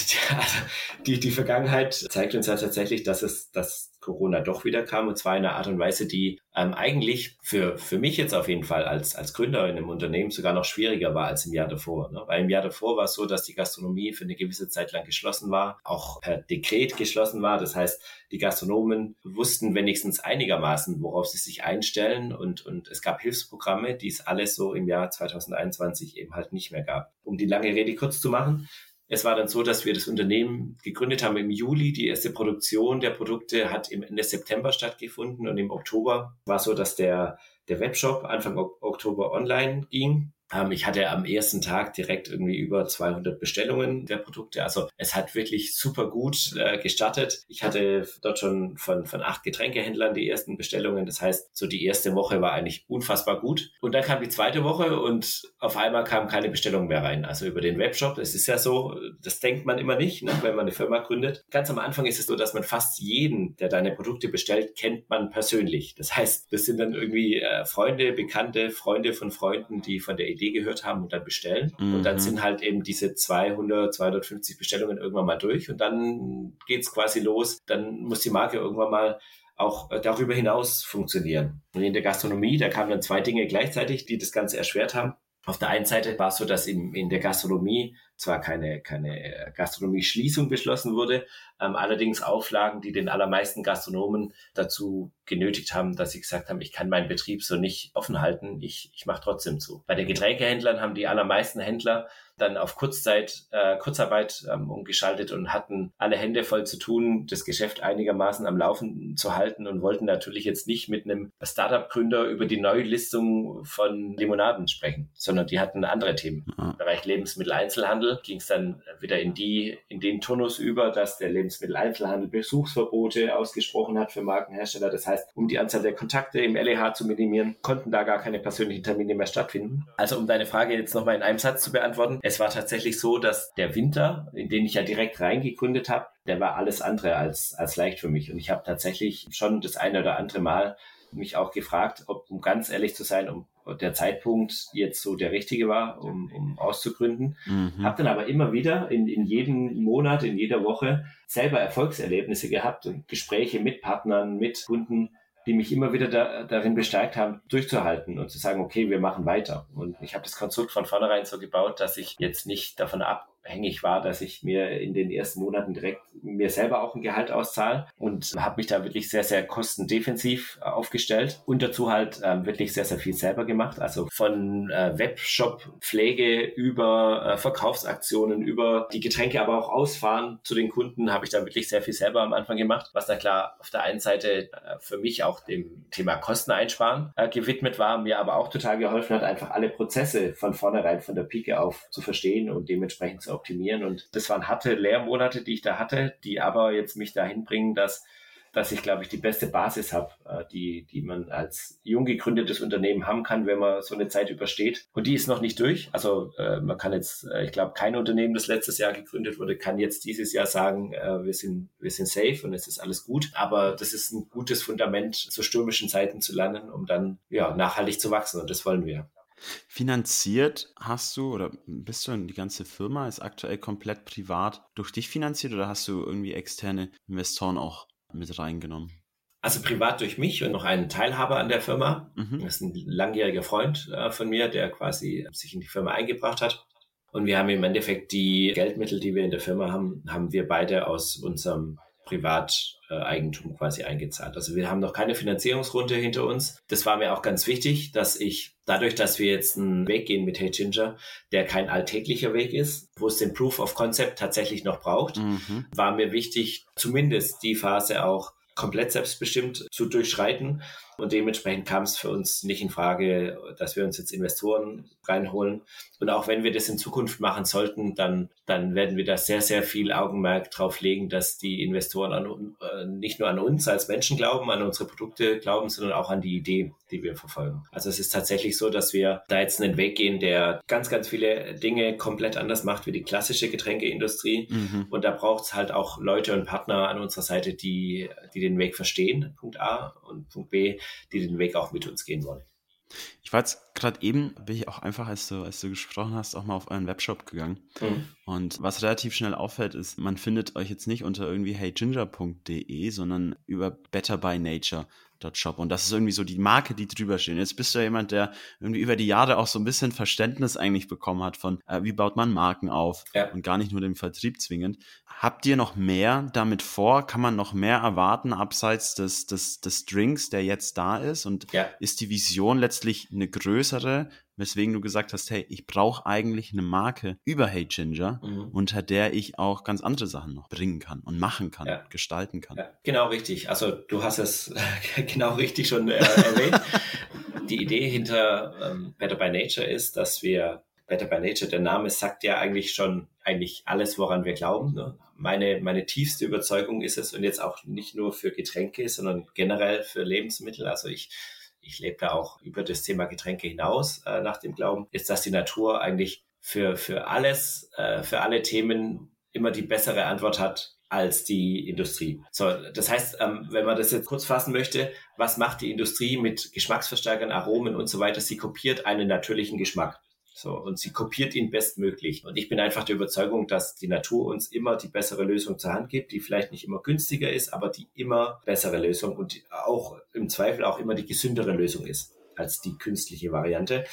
[LAUGHS] die, die Vergangenheit zeigt uns ja tatsächlich, dass es, dass Corona doch wieder kam und zwar in einer Art und Weise, die ähm, eigentlich für, für mich jetzt auf jeden Fall als, als Gründer in einem Unternehmen sogar noch schwieriger war als im Jahr davor. Ne? Weil im Jahr davor war es so, dass die Gastronomie für eine gewisse Zeit lang geschlossen war, auch per Dekret geschlossen war. Das heißt, die Gastronomen wussten wenigstens einigermaßen, worauf sie sich einstellen und, und es gab Hilfsprogramme, die es alles so im Jahr 2021 eben halt nicht mehr gab. Um die lange Rede kurz zu machen, es war dann so, dass wir das Unternehmen gegründet haben im Juli. Die erste Produktion der Produkte hat im Ende September stattgefunden und im Oktober war so, dass der, der Webshop Anfang Oktober online ging. Ähm, ich hatte am ersten Tag direkt irgendwie über 200 Bestellungen der Produkte. Also es hat wirklich super gut äh, gestartet. Ich hatte dort schon von, von acht Getränkehändlern die ersten Bestellungen. Das heißt, so die erste Woche war eigentlich unfassbar gut. Und dann kam die zweite Woche und auf einmal kam keine Bestellung mehr rein. Also über den Webshop. Es ist ja so, das denkt man immer nicht, ne, wenn man eine Firma gründet. Ganz am Anfang ist es so, dass man fast jeden, der deine Produkte bestellt, kennt man persönlich. Das heißt, das sind dann irgendwie äh, Freunde, Bekannte, Freunde von Freunden, die von der Idee gehört haben und dann bestellen. Mhm. Und dann mhm. sind halt eben diese 200, 250 Bestellungen irgendwann mal durch und dann geht's quasi los. Dann muss die Marke irgendwann mal auch äh, darüber hinaus funktionieren. Und in der Gastronomie, da kamen dann zwei Dinge gleichzeitig, die das Ganze erschwert haben. Auf der einen Seite war es so, dass in, in der Gastronomie zwar keine, keine äh, Gastronomie-Schließung beschlossen wurde, ähm, allerdings Auflagen, die den allermeisten Gastronomen dazu genötigt haben, dass sie gesagt haben, ich kann meinen Betrieb so nicht offen halten, ich, ich mache trotzdem zu. Bei den Getränkehändlern haben die allermeisten Händler dann auf Kurzzeit, äh, Kurzarbeit ähm, umgeschaltet und hatten alle Hände voll zu tun, das Geschäft einigermaßen am Laufen zu halten und wollten natürlich jetzt nicht mit einem Startup-Gründer über die Neulistung von Limonaden sprechen, sondern die hatten andere Themen. Im Bereich Lebensmitteleinzelhandel ging es dann wieder in die, in den Turnus über, dass der Lebensmitteleinzelhandel Besuchsverbote ausgesprochen hat für Markenhersteller. Das heißt, um die Anzahl der Kontakte im LEH zu minimieren, konnten da gar keine persönlichen Termine mehr stattfinden. Also um deine Frage jetzt nochmal in einem Satz zu beantworten, es war tatsächlich so, dass der Winter, in den ich ja direkt reingegründet habe, der war alles andere als, als leicht für mich. Und ich habe tatsächlich schon das eine oder andere Mal mich auch gefragt, ob, um ganz ehrlich zu sein, um der Zeitpunkt jetzt so der richtige war, um, um auszugründen. Mhm. Habe dann aber immer wieder in, in jedem Monat, in jeder Woche selber Erfolgserlebnisse gehabt und Gespräche mit Partnern, mit Kunden, die mich immer wieder da, darin bestärkt haben, durchzuhalten und zu sagen, okay, wir machen weiter. Und ich habe das Konstrukt von vornherein so gebaut, dass ich jetzt nicht davon ab abhängig war, dass ich mir in den ersten Monaten direkt mir selber auch ein Gehalt auszahle und habe mich da wirklich sehr, sehr kostendefensiv aufgestellt und dazu halt äh, wirklich sehr, sehr viel selber gemacht. Also von äh, Webshop-Pflege über äh, Verkaufsaktionen, über die Getränke aber auch ausfahren zu den Kunden, habe ich da wirklich sehr viel selber am Anfang gemacht, was da klar auf der einen Seite äh, für mich auch dem Thema Kosten einsparen äh, gewidmet war, mir aber auch total geholfen hat, einfach alle Prozesse von vornherein von der Pike auf zu verstehen und dementsprechend zu optimieren. Und das waren harte Lehrmonate, die ich da hatte, die aber jetzt mich dahin bringen, dass dass ich, glaube ich, die beste Basis habe, äh, die, die man als jung gegründetes Unternehmen haben kann, wenn man so eine Zeit übersteht. Und die ist noch nicht durch. Also äh, man kann jetzt, äh, ich glaube, kein Unternehmen, das letztes Jahr gegründet wurde, kann jetzt dieses Jahr sagen, wir sind, wir sind safe und es ist alles gut. Aber das ist ein gutes Fundament, zu stürmischen Zeiten zu lernen, um dann ja nachhaltig zu wachsen. Und das wollen wir. Finanziert hast du oder bist du die ganze Firma ist aktuell komplett privat durch dich finanziert oder hast du irgendwie externe Investoren auch mit reingenommen? Also privat durch mich und noch einen Teilhaber an der Firma. Mhm. Das ist ein langjähriger Freund äh, von mir, der quasi sich in die Firma eingebracht hat. Und wir haben im Endeffekt die Geldmittel, die wir in der Firma haben, haben wir beide aus unserem Privateigentum quasi eingezahlt. Also wir haben noch keine Finanzierungsrunde hinter uns. Das war mir auch ganz wichtig, dass ich dadurch, dass wir jetzt einen Weg gehen mit Hey Ginger, der kein alltäglicher Weg ist, wo es den Proof of Concept tatsächlich noch braucht, mhm. war mir wichtig, zumindest die Phase auch komplett selbstbestimmt zu durchschreiten und dementsprechend kam es für uns nicht in Frage, dass wir uns jetzt Investoren reinholen. Und auch wenn wir das in Zukunft machen sollten, dann, dann werden wir da sehr, sehr viel Augenmerk drauf legen, dass die Investoren an, äh, nicht nur an uns als Menschen glauben, an unsere Produkte glauben, sondern auch an die Idee, die wir verfolgen. Also es ist tatsächlich so, dass wir da jetzt einen Weg gehen, der ganz, ganz viele Dinge komplett anders macht wie die klassische Getränkeindustrie. Mhm. Und da braucht es halt auch Leute und Partner an unserer Seite, die, die den Weg verstehen, Punkt A. Und Punkt B, die den Weg auch mit uns gehen wollen. Ich war jetzt gerade eben, bin ich auch einfach, als du, als du gesprochen hast, auch mal auf euren Webshop gegangen. Mhm. Und was relativ schnell auffällt, ist, man findet euch jetzt nicht unter irgendwie heyginger.de, sondern über Better by Nature. Shop. Und das ist irgendwie so die Marke, die drüber steht. Jetzt bist du ja jemand, der irgendwie über die Jahre auch so ein bisschen Verständnis eigentlich bekommen hat von, äh, wie baut man Marken auf ja. und gar nicht nur den Vertrieb zwingend. Habt ihr noch mehr damit vor? Kann man noch mehr erwarten abseits des, des, des Drinks, der jetzt da ist? Und ja. ist die Vision letztlich eine größere, weswegen du gesagt hast, hey, ich brauche eigentlich eine Marke über Hey Ginger, mhm. unter der ich auch ganz andere Sachen noch bringen kann und machen kann, ja. gestalten kann. Ja, genau richtig. Also du hast es [LAUGHS] genau richtig schon äh, erwähnt. [LAUGHS] Die Idee hinter ähm, Better by Nature ist, dass wir Better by Nature, der Name sagt ja eigentlich schon eigentlich alles, woran wir glauben. Ne? Meine, meine tiefste Überzeugung ist es, und jetzt auch nicht nur für Getränke, sondern generell für Lebensmittel. Also ich, ich lebe da auch über das Thema Getränke hinaus äh, nach dem Glauben, ist, dass die Natur eigentlich für, für alles, äh, für alle Themen immer die bessere Antwort hat als die Industrie. So, das heißt, ähm, wenn man das jetzt kurz fassen möchte, was macht die Industrie mit Geschmacksverstärkern, Aromen und so weiter? Sie kopiert einen natürlichen Geschmack. So, und sie kopiert ihn bestmöglich. Und ich bin einfach der Überzeugung, dass die Natur uns immer die bessere Lösung zur Hand gibt, die vielleicht nicht immer günstiger ist, aber die immer bessere Lösung und auch im Zweifel auch immer die gesündere Lösung ist als die künstliche Variante.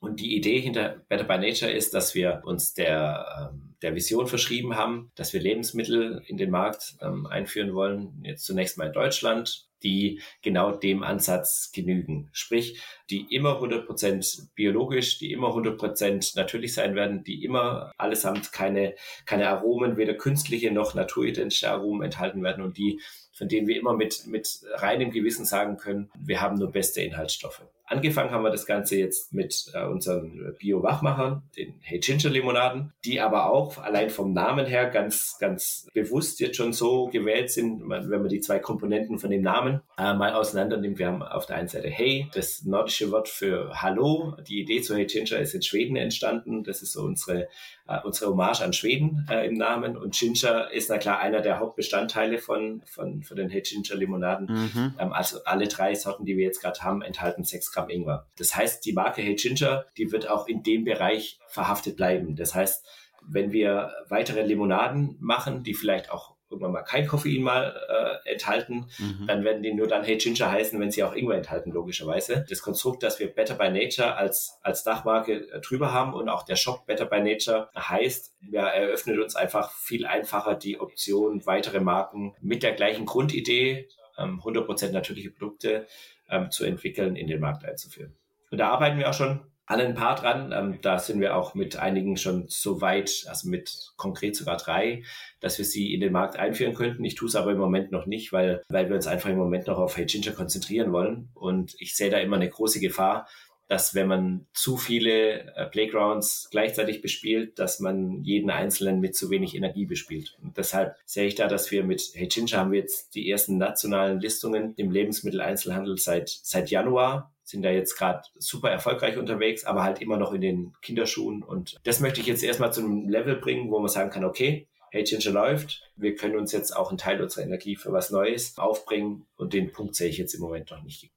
Und die Idee hinter Better by Nature ist, dass wir uns der, ähm, der Vision verschrieben haben, dass wir Lebensmittel in den Markt ähm, einführen wollen. Jetzt zunächst mal in Deutschland, die genau dem Ansatz genügen. Sprich, die immer 100% biologisch, die immer 100% natürlich sein werden, die immer allesamt keine, keine Aromen, weder künstliche noch naturidentische Aromen enthalten werden und die, von denen wir immer mit, mit reinem Gewissen sagen können, wir haben nur beste Inhaltsstoffe. Angefangen haben wir das Ganze jetzt mit äh, unseren Bio-Wachmachern, den Hey Ginger Limonaden, die aber auch allein vom Namen her ganz, ganz bewusst jetzt schon so gewählt sind, wenn man die zwei Komponenten von dem Namen äh, mal auseinander nimmt. Wir haben auf der einen Seite Hey, das nordische Wort für Hallo. Die Idee zu Hey Ginger ist in Schweden entstanden. Das ist so unsere, äh, unsere Hommage an Schweden äh, im Namen. Und Ginger ist na klar einer der Hauptbestandteile von, von, von den Hey Ginger Limonaden. Mhm. Ähm, also alle drei Sorten, die wir jetzt gerade haben, enthalten sechs Gramm Ingwer. Das heißt, die Marke Hey Ginger, die wird auch in dem Bereich verhaftet bleiben. Das heißt, wenn wir weitere Limonaden machen, die vielleicht auch irgendwann mal kein Koffein mal äh, enthalten, mhm. dann werden die nur dann Hey Ginger heißen, wenn sie auch Ingwer enthalten, logischerweise. Das Konstrukt, dass wir Better by Nature als, als Dachmarke äh, drüber haben und auch der Shop Better by Nature heißt, ja, eröffnet uns einfach viel einfacher die Option, weitere Marken mit der gleichen Grundidee, ähm, 100% natürliche Produkte ähm, zu entwickeln, in den Markt einzuführen. Und da arbeiten wir auch schon an ein paar dran. Ähm, da sind wir auch mit einigen schon so weit, also mit konkret sogar drei, dass wir sie in den Markt einführen könnten. Ich tue es aber im Moment noch nicht, weil, weil wir uns einfach im Moment noch auf Hey Ginger konzentrieren wollen. Und ich sehe da immer eine große Gefahr, dass wenn man zu viele äh, Playgrounds gleichzeitig bespielt, dass man jeden einzelnen mit zu wenig Energie bespielt. Und deshalb sehe ich da, dass wir mit Hey Ginger haben wir jetzt die ersten nationalen Listungen im Lebensmitteleinzelhandel seit, seit Januar sind da jetzt gerade super erfolgreich unterwegs, aber halt immer noch in den Kinderschuhen. Und das möchte ich jetzt erstmal zu einem Level bringen, wo man sagen kann, okay, Hey Ginger läuft, wir können uns jetzt auch einen Teil unserer Energie für was Neues aufbringen. Und den Punkt sehe ich jetzt im Moment noch nicht.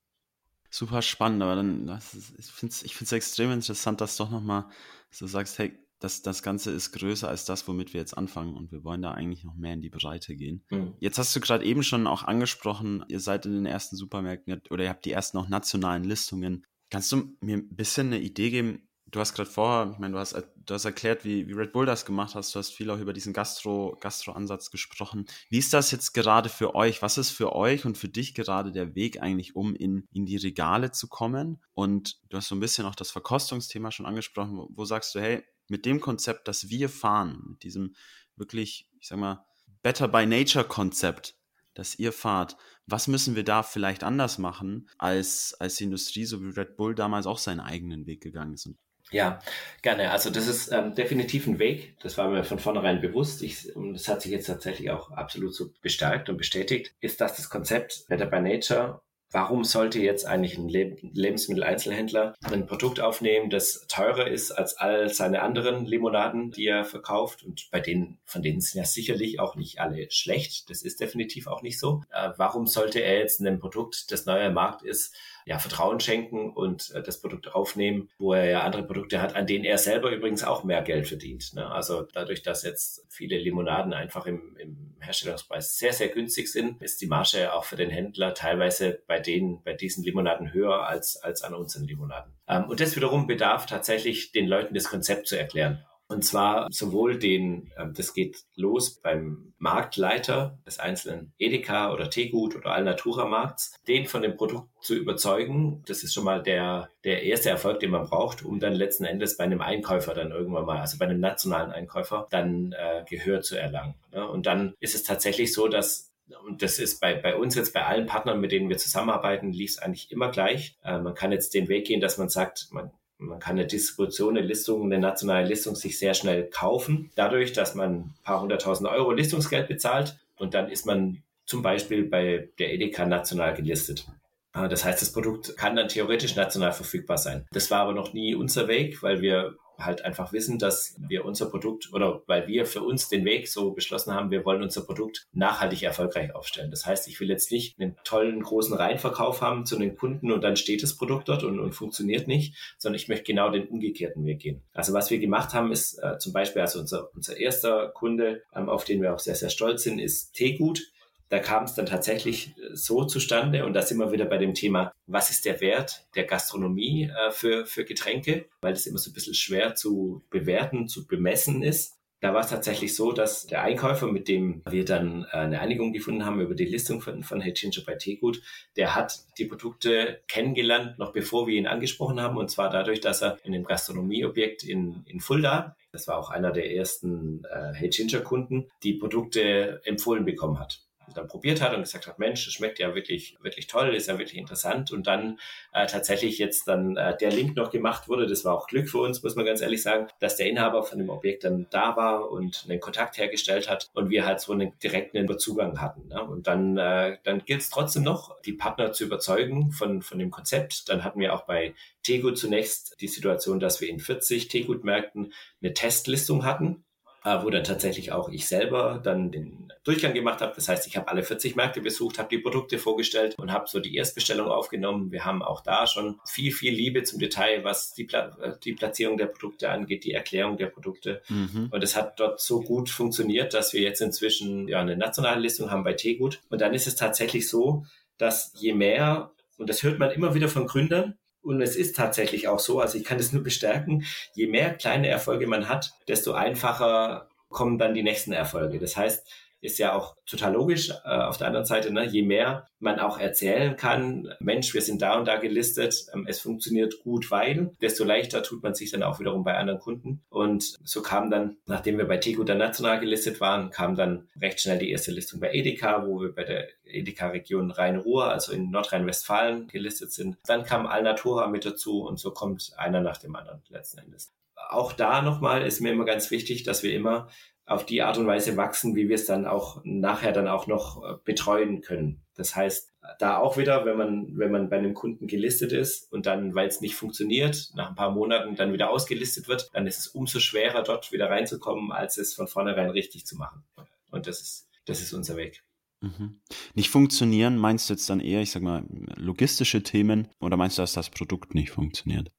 Super spannend, aber dann, ich finde es extrem interessant, dass du doch nochmal so sagst, hey, das, das Ganze ist größer als das, womit wir jetzt anfangen und wir wollen da eigentlich noch mehr in die Breite gehen. Mhm. Jetzt hast du gerade eben schon auch angesprochen, ihr seid in den ersten Supermärkten oder ihr habt die ersten auch nationalen Listungen. Kannst du mir ein bisschen eine Idee geben, du hast gerade vorher, ich meine, du hast, du hast erklärt, wie, wie Red Bull das gemacht hast. Du hast viel auch über diesen Gastro, Gastro-Ansatz gesprochen. Wie ist das jetzt gerade für euch? Was ist für euch und für dich gerade der Weg eigentlich, um in, in die Regale zu kommen? Und du hast so ein bisschen auch das Verkostungsthema schon angesprochen. Wo, wo sagst du, hey, mit dem Konzept, das wir fahren, mit diesem wirklich, ich sag mal, Better by Nature Konzept, das ihr fahrt, was müssen wir da vielleicht anders machen, als, als die Industrie, so wie Red Bull damals auch seinen eigenen Weg gegangen ist? Ja, gerne. Also das ist ähm, definitiv ein Weg. Das war mir von vornherein bewusst. Ich, und das hat sich jetzt tatsächlich auch absolut so bestärkt und bestätigt. Ist das das Konzept Better by Nature Warum sollte jetzt eigentlich ein Lebensmitteleinzelhändler ein Produkt aufnehmen, das teurer ist als all seine anderen Limonaden, die er verkauft? Und bei denen, von denen sind ja sicherlich auch nicht alle schlecht. Das ist definitiv auch nicht so. Äh, warum sollte er jetzt ein Produkt, das neuer Markt ist, ja, Vertrauen schenken und äh, das Produkt aufnehmen, wo er ja andere Produkte hat, an denen er selber übrigens auch mehr Geld verdient. Ne? Also dadurch, dass jetzt viele Limonaden einfach im, im Herstellungspreis sehr, sehr günstig sind, ist die Marge auch für den Händler teilweise bei denen, bei diesen Limonaden höher als, als an unseren Limonaden. Ähm, und das wiederum bedarf tatsächlich den Leuten das Konzept zu erklären. Und zwar sowohl den, ähm, das geht los beim Marktleiter des einzelnen Edeka oder Teegut oder Alnatura Markts, den von dem Produkt zu überzeugen. Das ist schon mal der, der erste Erfolg, den man braucht, um dann letzten Endes bei einem Einkäufer dann irgendwann mal, also bei einem nationalen Einkäufer, dann äh, Gehör zu erlangen. Ne? Und dann ist es tatsächlich so, dass und das ist bei, bei uns jetzt, bei allen Partnern, mit denen wir zusammenarbeiten, lief es eigentlich immer gleich. Äh, man kann jetzt den Weg gehen, dass man sagt, man man kann eine Distribution, eine Listung, eine nationale Listung sich sehr schnell kaufen, dadurch, dass man ein paar hunderttausend Euro Listungsgeld bezahlt und dann ist man zum Beispiel bei der Edeka national gelistet. Ah, das heißt, das Produkt kann dann theoretisch national verfügbar sein. Das war aber noch nie unser Weg, weil wir halt einfach wissen, dass wir unser Produkt oder weil wir für uns den Weg so beschlossen haben, wir wollen unser Produkt nachhaltig erfolgreich aufstellen. Das heißt, ich will jetzt nicht einen tollen großen Reihenverkauf haben zu den Kunden und dann steht das Produkt dort und, und funktioniert nicht, sondern ich möchte genau den umgekehrten Weg gehen. Also was wir gemacht haben, ist äh, zum Beispiel, also unser, unser erster Kunde, ähm, auf den wir auch sehr, sehr stolz sind, ist Teegut. Da kam es dann tatsächlich äh, so zustande und da sind wir wieder bei dem Thema, was ist der Wert der Gastronomie äh, für, für Getränke, weil das immer so ein bisschen schwer zu bewerten, zu bemessen ist. Da war es tatsächlich so, dass der Einkäufer, mit dem wir dann äh, eine Einigung gefunden haben über die Listung von, von Hey Ginger bei Teegut, der hat die Produkte kennengelernt, noch bevor wir ihn angesprochen haben, und zwar dadurch, dass er in dem Gastronomieobjekt in, in Fulda, das war auch einer der ersten äh, Hey Ginger Kunden, die Produkte empfohlen bekommen hat dann probiert hat und gesagt hat, Mensch, das schmeckt ja wirklich, wirklich toll, ist ja wirklich interessant. Und dann äh, tatsächlich jetzt dann äh, der Link noch gemacht wurde. Das war auch Glück für uns, muss man ganz ehrlich sagen, dass der Inhaber von dem Objekt dann da war und einen Kontakt hergestellt hat und wir halt so einen direkten Zugang hatten. Ne? Und dann, äh, dann gilt es trotzdem noch, die Partner zu überzeugen von, von dem Konzept. Dann hatten wir auch bei Tegut zunächst die Situation, dass wir in 40 Tegut-Märkten eine Testlistung hatten äh, wo dann tatsächlich auch ich selber dann den Durchgang gemacht habe. Das heißt, ich habe alle 40 Märkte besucht, habe die Produkte vorgestellt und habe so die Erstbestellung aufgenommen. Wir haben auch da schon viel, viel Liebe zum Detail, was die, Pla die Platzierung der Produkte angeht, die Erklärung der Produkte. Mhm. Und es hat dort so gut funktioniert, dass wir jetzt inzwischen ja eine nationale Listung haben bei Teegut. Und dann ist es tatsächlich so, dass je mehr, und das hört man immer wieder von Gründern, und es ist tatsächlich auch so, also ich kann das nur bestärken, je mehr kleine Erfolge man hat, desto einfacher kommen dann die nächsten Erfolge. Das heißt, ist ja auch total logisch. Äh, auf der anderen Seite, ne, je mehr man auch erzählen kann, Mensch, wir sind da und da gelistet, ähm, es funktioniert gut, weil, desto leichter tut man sich dann auch wiederum bei anderen Kunden. Und so kam dann, nachdem wir bei Tego dann national gelistet waren, kam dann recht schnell die erste Listung bei Edeka, wo wir bei der Edeka-Region Rhein-Ruhr, also in Nordrhein-Westfalen gelistet sind. Dann kam Alnatura mit dazu und so kommt einer nach dem anderen letzten Endes. Auch da nochmal ist mir immer ganz wichtig, dass wir immer auf die Art und Weise wachsen, wie wir es dann auch nachher dann auch noch äh, betreuen können. Das heißt, da auch wieder, wenn man, wenn man bei einem Kunden gelistet ist und dann, weil es nicht funktioniert, nach ein paar Monaten dann wieder ausgelistet wird, dann ist es umso schwerer, dort wieder reinzukommen, als es von vornherein richtig zu machen. Und das ist, das ist unser Weg. Mhm. Nicht funktionieren, meinst du jetzt dann eher, ich sag mal, logistische Themen oder meinst du, dass das Produkt nicht funktioniert?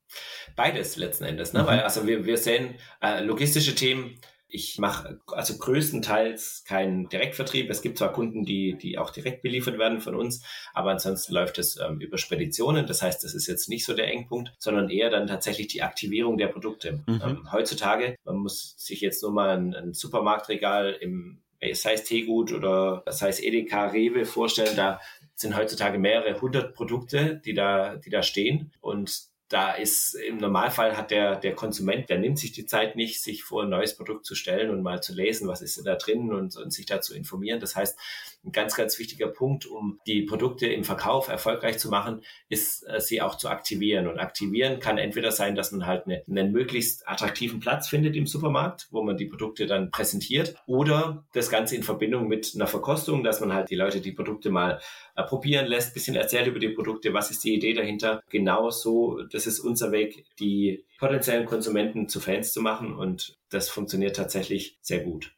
Beides letzten Endes, ne? Mhm. Weil, also wir, wir sehen äh, logistische Themen, ich mache also größtenteils keinen Direktvertrieb. Es gibt zwar Kunden, die, die auch direkt beliefert werden von uns, aber ansonsten läuft es ähm, über Speditionen. Das heißt, das ist jetzt nicht so der Engpunkt, sondern eher dann tatsächlich die Aktivierung der Produkte. Mhm. Ähm, heutzutage, man muss sich jetzt nur mal ein, ein Supermarktregal im sei es Teegut oder sei es Edeka, Rewe vorstellen, da sind heutzutage mehrere hundert Produkte, die da, die da stehen. Und da ist im Normalfall hat der, der Konsument, der nimmt sich die Zeit nicht, sich vor ein neues Produkt zu stellen und mal zu lesen, was ist da drin und, und sich da zu informieren. Das heißt, ein ganz, ganz wichtiger Punkt, um die Produkte im Verkauf erfolgreich zu machen, ist, äh, sie auch zu aktivieren. Und aktivieren kann entweder sein, dass man halt eine, einen möglichst attraktiven Platz findet im Supermarkt, wo man die Produkte dann präsentiert, oder das Ganze in Verbindung mit einer Verkostung, dass man halt die Leute die Produkte mal äh, probieren lässt, bisschen erzählt über die Produkte, was ist die Idee dahinter. Genau so, das ist unser Weg, die potenziellen Konsumenten zu Fans zu machen und das funktioniert tatsächlich sehr gut.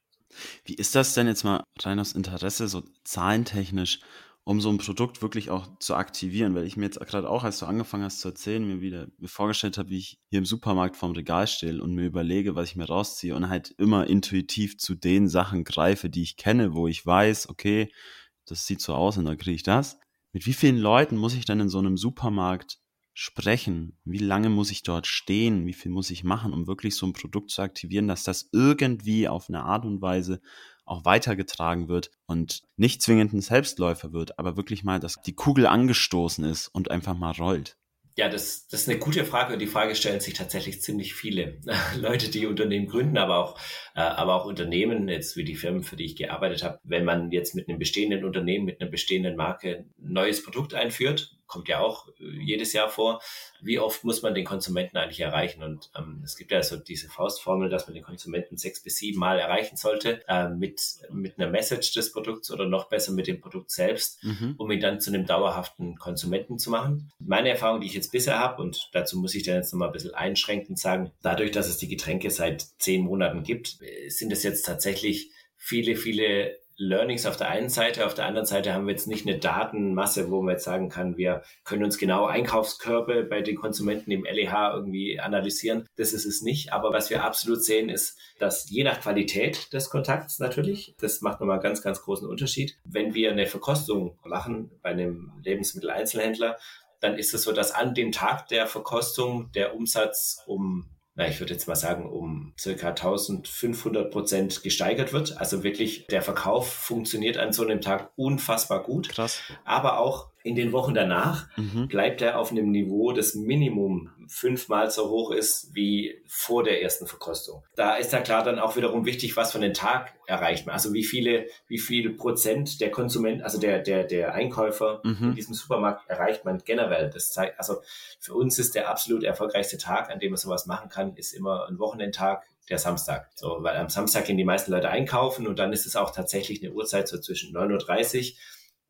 Wie ist das denn jetzt mal rein aus Interesse, so zahlentechnisch, um so ein Produkt wirklich auch zu aktivieren? Weil ich mir jetzt gerade auch, als du angefangen hast zu erzählen, mir wieder mir vorgestellt habe, wie ich hier im Supermarkt vorm Regal stehe und mir überlege, was ich mir rausziehe und halt immer intuitiv zu den Sachen greife, die ich kenne, wo ich weiß, okay, das sieht so aus und dann kriege ich das. Mit wie vielen Leuten muss ich dann in so einem Supermarkt sprechen? Wie lange muss ich dort stehen? Wie viel muss ich machen, um wirklich so ein Produkt zu aktivieren, dass das irgendwie auf eine Art und Weise auch weitergetragen wird und nicht zwingend ein Selbstläufer wird, aber wirklich mal, dass die Kugel angestoßen ist und einfach mal rollt? Ja, das, das ist eine gute Frage und die Frage stellen sich tatsächlich ziemlich viele [LAUGHS] Leute, die Unternehmen gründen, aber auch, äh, aber auch Unternehmen, jetzt wie die Firmen, für die ich gearbeitet habe. Wenn man jetzt mit einem bestehenden Unternehmen, mit einer bestehenden Marke ein neues Produkt einführt, kommt ja auch äh, jedes Jahr vor. Wie oft muss man den Konsumenten eigentlich erreichen? Und ähm, es gibt ja so diese Faustformel, dass man den Konsumenten sechs bis sieben Mal erreichen sollte äh, mit, mit einer Message des Produkts oder noch besser mit dem Produkt selbst, mhm. um ihn dann zu einem dauerhaften Konsumenten zu machen. Meine Erfahrung, die ich jetzt bisher habe, und dazu muss ich dann jetzt nochmal ein bisschen einschränkend sagen, dadurch, dass es die Getränke seit zehn Monaten gibt, äh, sind es jetzt tatsächlich viele, viele Learnings auf der einen Seite, auf der anderen Seite haben wir jetzt nicht eine Datenmasse, wo man jetzt sagen kann, wir können uns genau Einkaufskörbe bei den Konsumenten im LEH irgendwie analysieren. Das ist es nicht. Aber was wir absolut sehen, ist, dass je nach Qualität des Kontakts natürlich, das macht nochmal ganz, ganz großen Unterschied. Wenn wir eine Verkostung machen bei einem Lebensmitteleinzelhändler, dann ist es so, dass an dem Tag der Verkostung der Umsatz um na, ich würde jetzt mal sagen, um circa 1500 Prozent gesteigert wird. Also wirklich der Verkauf funktioniert an so einem Tag unfassbar gut. Krass. Aber auch in den Wochen danach mhm. bleibt er auf einem Niveau, das Minimum fünfmal so hoch ist wie vor der ersten Verkostung. Da ist ja klar dann auch wiederum wichtig, was von den Tag erreicht man. Also wie viele, wie viel Prozent der Konsument, also der, der, der Einkäufer mhm. in diesem Supermarkt erreicht man generell. Das zeigt, also für uns ist der absolut erfolgreichste Tag, an dem man sowas machen kann, ist immer ein Wochenendtag, der Samstag. So, weil am Samstag gehen die meisten Leute einkaufen und dann ist es auch tatsächlich eine Uhrzeit so zwischen 9.30 Uhr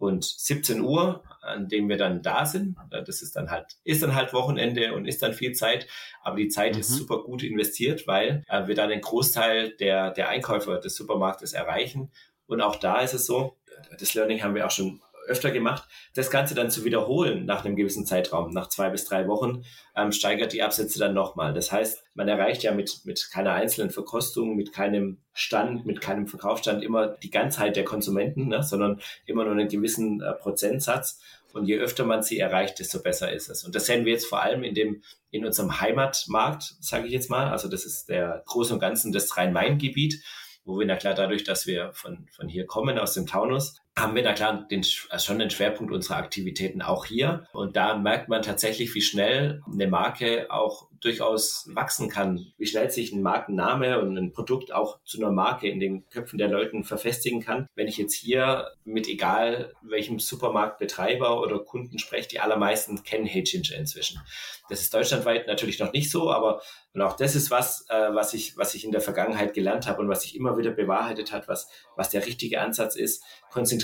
und 17 Uhr, an dem wir dann da sind. Das ist dann halt, ist dann halt Wochenende und ist dann viel Zeit. Aber die Zeit mhm. ist super gut investiert, weil äh, wir dann den Großteil der, der Einkäufer des Supermarktes erreichen. Und auch da ist es so, das Learning haben wir auch schon öfter gemacht. Das Ganze dann zu wiederholen nach einem gewissen Zeitraum, nach zwei bis drei Wochen, ähm, steigert die Absätze dann nochmal. Das heißt, man erreicht ja mit, mit keiner einzelnen Verkostung, mit keinem Stand, mit keinem Verkaufsstand immer die Ganzheit der Konsumenten, ne, sondern immer nur einen gewissen äh, Prozentsatz. Und je öfter man sie erreicht, desto besser ist es. Und das sehen wir jetzt vor allem in dem, in unserem Heimatmarkt, sage ich jetzt mal. Also das ist der Große und Ganzen das Rhein-Main-Gebiet wo wir na klar dadurch, dass wir von, von hier kommen, aus dem Taunus, haben wir na klar den, also schon den Schwerpunkt unserer Aktivitäten auch hier. Und da merkt man tatsächlich, wie schnell eine Marke auch durchaus wachsen kann, wie schnell sich ein Markenname und ein Produkt auch zu einer Marke in den Köpfen der Leuten verfestigen kann. Wenn ich jetzt hier mit egal welchem Supermarktbetreiber oder Kunden spreche, die allermeisten kennen Hey Ginger inzwischen. Das ist deutschlandweit natürlich noch nicht so, aber und auch das ist was, äh, was ich, was ich in der Vergangenheit gelernt habe und was sich immer wieder bewahrheitet hat, was, was der richtige Ansatz ist.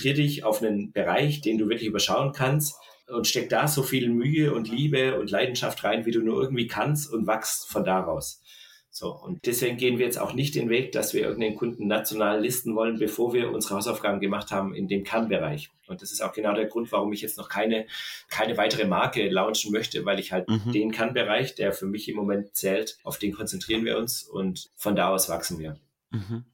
Konzentrier dich auf einen Bereich, den du wirklich überschauen kannst und steck da so viel Mühe und Liebe und Leidenschaft rein, wie du nur irgendwie kannst und wachst von daraus. So, und deswegen gehen wir jetzt auch nicht den Weg, dass wir irgendeinen Kunden national listen wollen, bevor wir unsere Hausaufgaben gemacht haben in dem Kernbereich. Und das ist auch genau der Grund, warum ich jetzt noch keine, keine weitere Marke launchen möchte, weil ich halt mhm. den Kernbereich, der für mich im Moment zählt, auf den konzentrieren wir uns und von da aus wachsen wir. Mhm.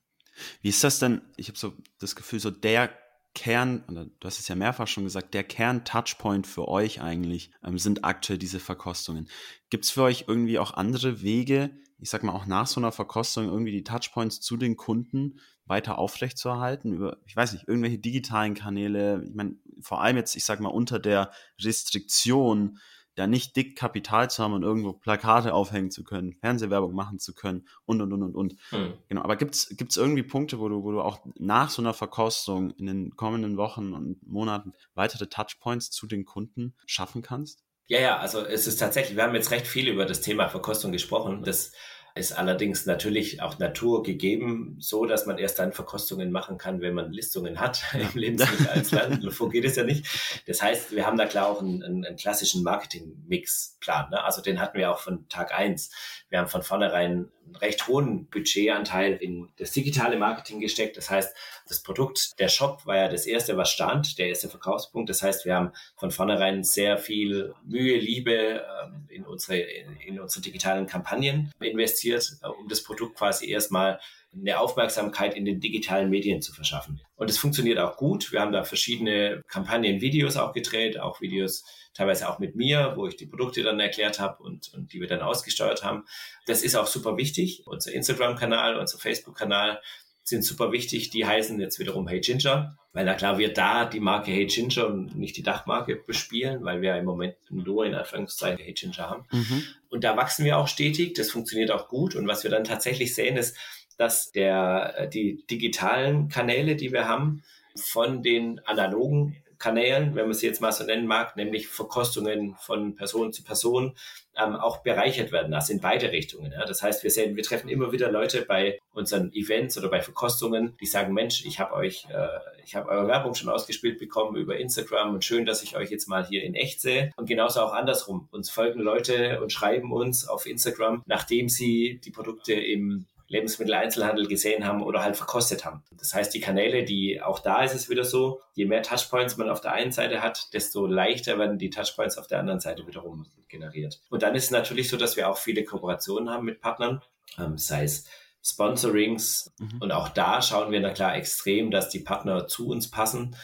Wie ist das denn? Ich habe so das Gefühl, so der Kern, du hast es ja mehrfach schon gesagt, der Kern-Touchpoint für euch eigentlich ähm, sind aktuell diese Verkostungen. Gibt es für euch irgendwie auch andere Wege, ich sag mal auch nach so einer Verkostung irgendwie die Touchpoints zu den Kunden weiter aufrechtzuerhalten? Über, ich weiß nicht, irgendwelche digitalen Kanäle, ich meine, vor allem jetzt, ich sag mal, unter der Restriktion da nicht dick Kapital zu haben und irgendwo Plakate aufhängen zu können, Fernsehwerbung machen zu können und und und und und. Mhm. Genau. Aber gibt's gibt's irgendwie Punkte, wo du wo du auch nach so einer Verkostung in den kommenden Wochen und Monaten weitere Touchpoints zu den Kunden schaffen kannst? Ja, ja, also es ist tatsächlich, wir haben jetzt recht viel über das Thema Verkostung gesprochen. Das ist allerdings natürlich auch Natur gegeben, so dass man erst dann Verkostungen machen kann, wenn man Listungen hat [LAUGHS] im Lebensmittel als Land. [LAUGHS] So geht es ja nicht. Das heißt, wir haben da klar auch einen, einen, einen klassischen Marketing-Mix-Plan. Ne? Also den hatten wir auch von Tag eins. Wir haben von vornherein einen recht hohen Budgetanteil in das digitale Marketing gesteckt. Das heißt, das Produkt, der Shop war ja das erste, was stand, der erste Verkaufspunkt. Das heißt, wir haben von vornherein sehr viel Mühe, Liebe ähm, in unsere, in unsere digitalen Kampagnen investiert, äh, um das Produkt quasi erstmal eine Aufmerksamkeit in den digitalen Medien zu verschaffen. Und es funktioniert auch gut. Wir haben da verschiedene Kampagnen-Videos auch gedreht, auch Videos teilweise auch mit mir, wo ich die Produkte dann erklärt habe und, und die wir dann ausgesteuert haben. Das ist auch super wichtig. Unser Instagram-Kanal, unser Facebook-Kanal sind super wichtig. Die heißen jetzt wiederum Hey Ginger, weil na klar wir da die Marke Hey Ginger und nicht die Dachmarke bespielen, weil wir im Moment nur in Anführungszeichen Hey Ginger haben. Mhm. Und da wachsen wir auch stetig. Das funktioniert auch gut. Und was wir dann tatsächlich sehen ist, dass der, die digitalen Kanäle, die wir haben, von den analogen Kanälen, wenn man sie jetzt mal so nennen mag, nämlich Verkostungen von Person zu Person, ähm, auch bereichert werden, also in beide Richtungen. Ja. Das heißt, wir sehen, wir treffen immer wieder Leute bei unseren Events oder bei Verkostungen, die sagen, Mensch, ich habe euch, äh, ich habe eure Werbung schon ausgespielt bekommen über Instagram und schön, dass ich euch jetzt mal hier in echt sehe. Und genauso auch andersrum. Uns folgen Leute und schreiben uns auf Instagram, nachdem sie die Produkte im Lebensmitteleinzelhandel gesehen haben oder halt verkostet haben. Das heißt, die Kanäle, die auch da ist es wieder so, je mehr Touchpoints man auf der einen Seite hat, desto leichter werden die Touchpoints auf der anderen Seite wiederum generiert. Und dann ist es natürlich so, dass wir auch viele Kooperationen haben mit Partnern, ähm, sei es Sponsorings. Mhm. Und auch da schauen wir na klar extrem, dass die Partner zu uns passen.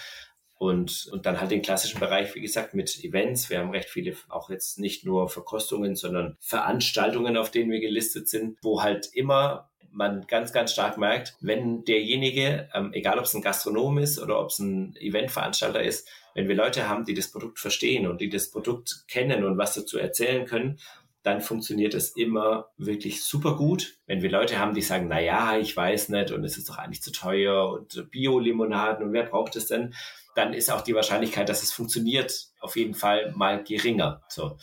Und, und dann halt den klassischen Bereich, wie gesagt, mit Events. Wir haben recht viele, auch jetzt nicht nur Verkostungen, sondern Veranstaltungen, auf denen wir gelistet sind, wo halt immer man ganz, ganz stark merkt, wenn derjenige, ähm, egal ob es ein Gastronom ist oder ob es ein Eventveranstalter ist, wenn wir Leute haben, die das Produkt verstehen und die das Produkt kennen und was dazu erzählen können, dann funktioniert es immer wirklich super gut. Wenn wir Leute haben, die sagen, na ja, ich weiß nicht und es ist doch eigentlich zu teuer und Bio-Limonaden und wer braucht es denn? Dann ist auch die Wahrscheinlichkeit, dass es funktioniert, auf jeden Fall mal geringer. So.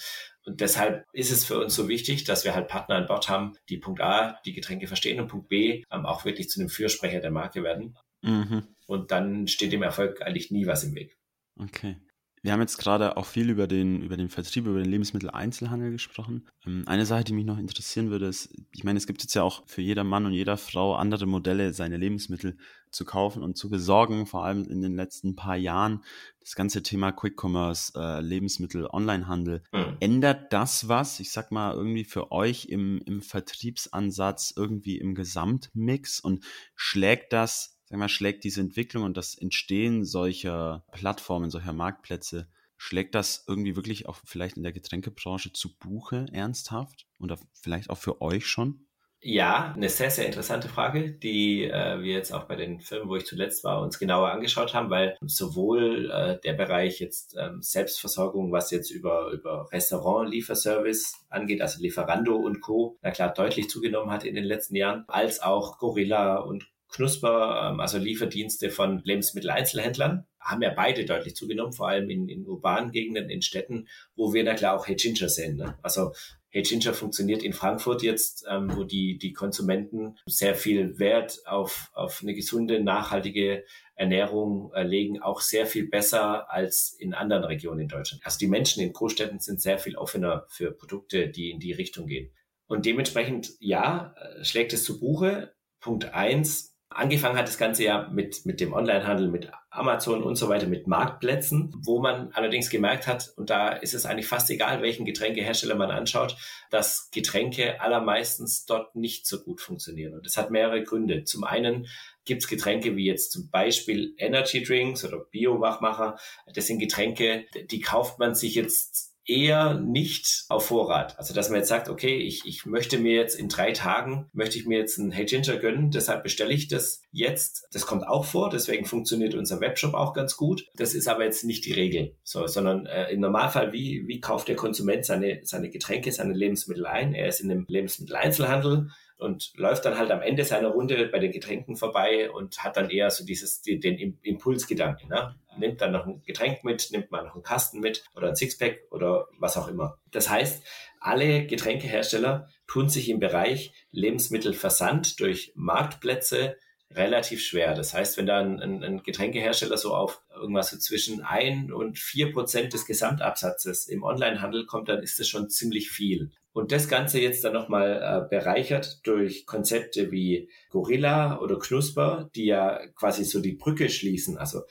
Und deshalb ist es für uns so wichtig, dass wir halt Partner an Bord haben, die Punkt A, die Getränke verstehen und Punkt B, auch wirklich zu einem Fürsprecher der Marke werden. Mhm. Und dann steht dem Erfolg eigentlich nie was im Weg. Okay. Wir haben jetzt gerade auch viel über den, über den Vertrieb, über den Lebensmitteleinzelhandel gesprochen. Ähm, eine Sache, die mich noch interessieren würde, ist, ich meine, es gibt jetzt ja auch für jeder Mann und jeder Frau andere Modelle, seine Lebensmittel zu kaufen und zu besorgen, vor allem in den letzten paar Jahren. Das ganze Thema Quick Commerce, äh, Lebensmittel, Onlinehandel. Mhm. Ändert das was, ich sag mal, irgendwie für euch im, im Vertriebsansatz, irgendwie im Gesamtmix und schlägt das sag mal, schlägt diese Entwicklung und das Entstehen solcher Plattformen, solcher Marktplätze, schlägt das irgendwie wirklich auch vielleicht in der Getränkebranche zu Buche ernsthaft und vielleicht auch für euch schon? Ja, eine sehr, sehr interessante Frage, die äh, wir jetzt auch bei den Firmen, wo ich zuletzt war, uns genauer angeschaut haben, weil sowohl äh, der Bereich jetzt ähm, Selbstversorgung, was jetzt über, über Restaurant-Lieferservice angeht, also Lieferando und Co., na klar deutlich zugenommen hat in den letzten Jahren, als auch Gorilla und Knusper, ähm, also Lieferdienste von Lebensmitteleinzelhändlern, haben ja beide deutlich zugenommen, vor allem in, in urbanen Gegenden, in Städten, wo wir da klar auch Hey sehen. Ne? Also Hey funktioniert in Frankfurt jetzt, ähm, wo die, die Konsumenten sehr viel Wert auf, auf eine gesunde, nachhaltige Ernährung äh, legen, auch sehr viel besser als in anderen Regionen in Deutschland. Also die Menschen in Großstädten sind sehr viel offener für Produkte, die in die Richtung gehen. Und dementsprechend, ja, äh, schlägt es zu Buche. Punkt eins, Angefangen hat das Ganze ja mit, mit dem Onlinehandel, mit Amazon und so weiter, mit Marktplätzen, wo man allerdings gemerkt hat, und da ist es eigentlich fast egal, welchen Getränkehersteller man anschaut, dass Getränke allermeistens dort nicht so gut funktionieren. Und das hat mehrere Gründe. Zum einen gibt es Getränke wie jetzt zum Beispiel Energy Drinks oder Bio-Wachmacher. Das sind Getränke, die kauft man sich jetzt eher nicht auf Vorrat. Also dass man jetzt sagt, okay, ich, ich möchte mir jetzt in drei Tagen, möchte ich mir jetzt ein Hey Ginger gönnen, deshalb bestelle ich das jetzt. Das kommt auch vor, deswegen funktioniert unser Webshop auch ganz gut. Das ist aber jetzt nicht die Regel, so, sondern äh, im Normalfall, wie, wie kauft der Konsument seine, seine Getränke, seine Lebensmittel ein? Er ist in einem Lebensmitteleinzelhandel, und läuft dann halt am Ende seiner Runde bei den Getränken vorbei und hat dann eher so dieses, den Impulsgedanken. Ne? Nimmt dann noch ein Getränk mit, nimmt mal noch einen Kasten mit oder ein Sixpack oder was auch immer. Das heißt, alle Getränkehersteller tun sich im Bereich Lebensmittelversand durch Marktplätze relativ schwer. Das heißt, wenn da ein, ein, Getränkehersteller so auf irgendwas so zwischen ein und vier Prozent des Gesamtabsatzes im Onlinehandel kommt, dann ist das schon ziemlich viel. Und das Ganze jetzt dann nochmal äh, bereichert durch Konzepte wie Gorilla oder Knusper, die ja quasi so die Brücke schließen. Also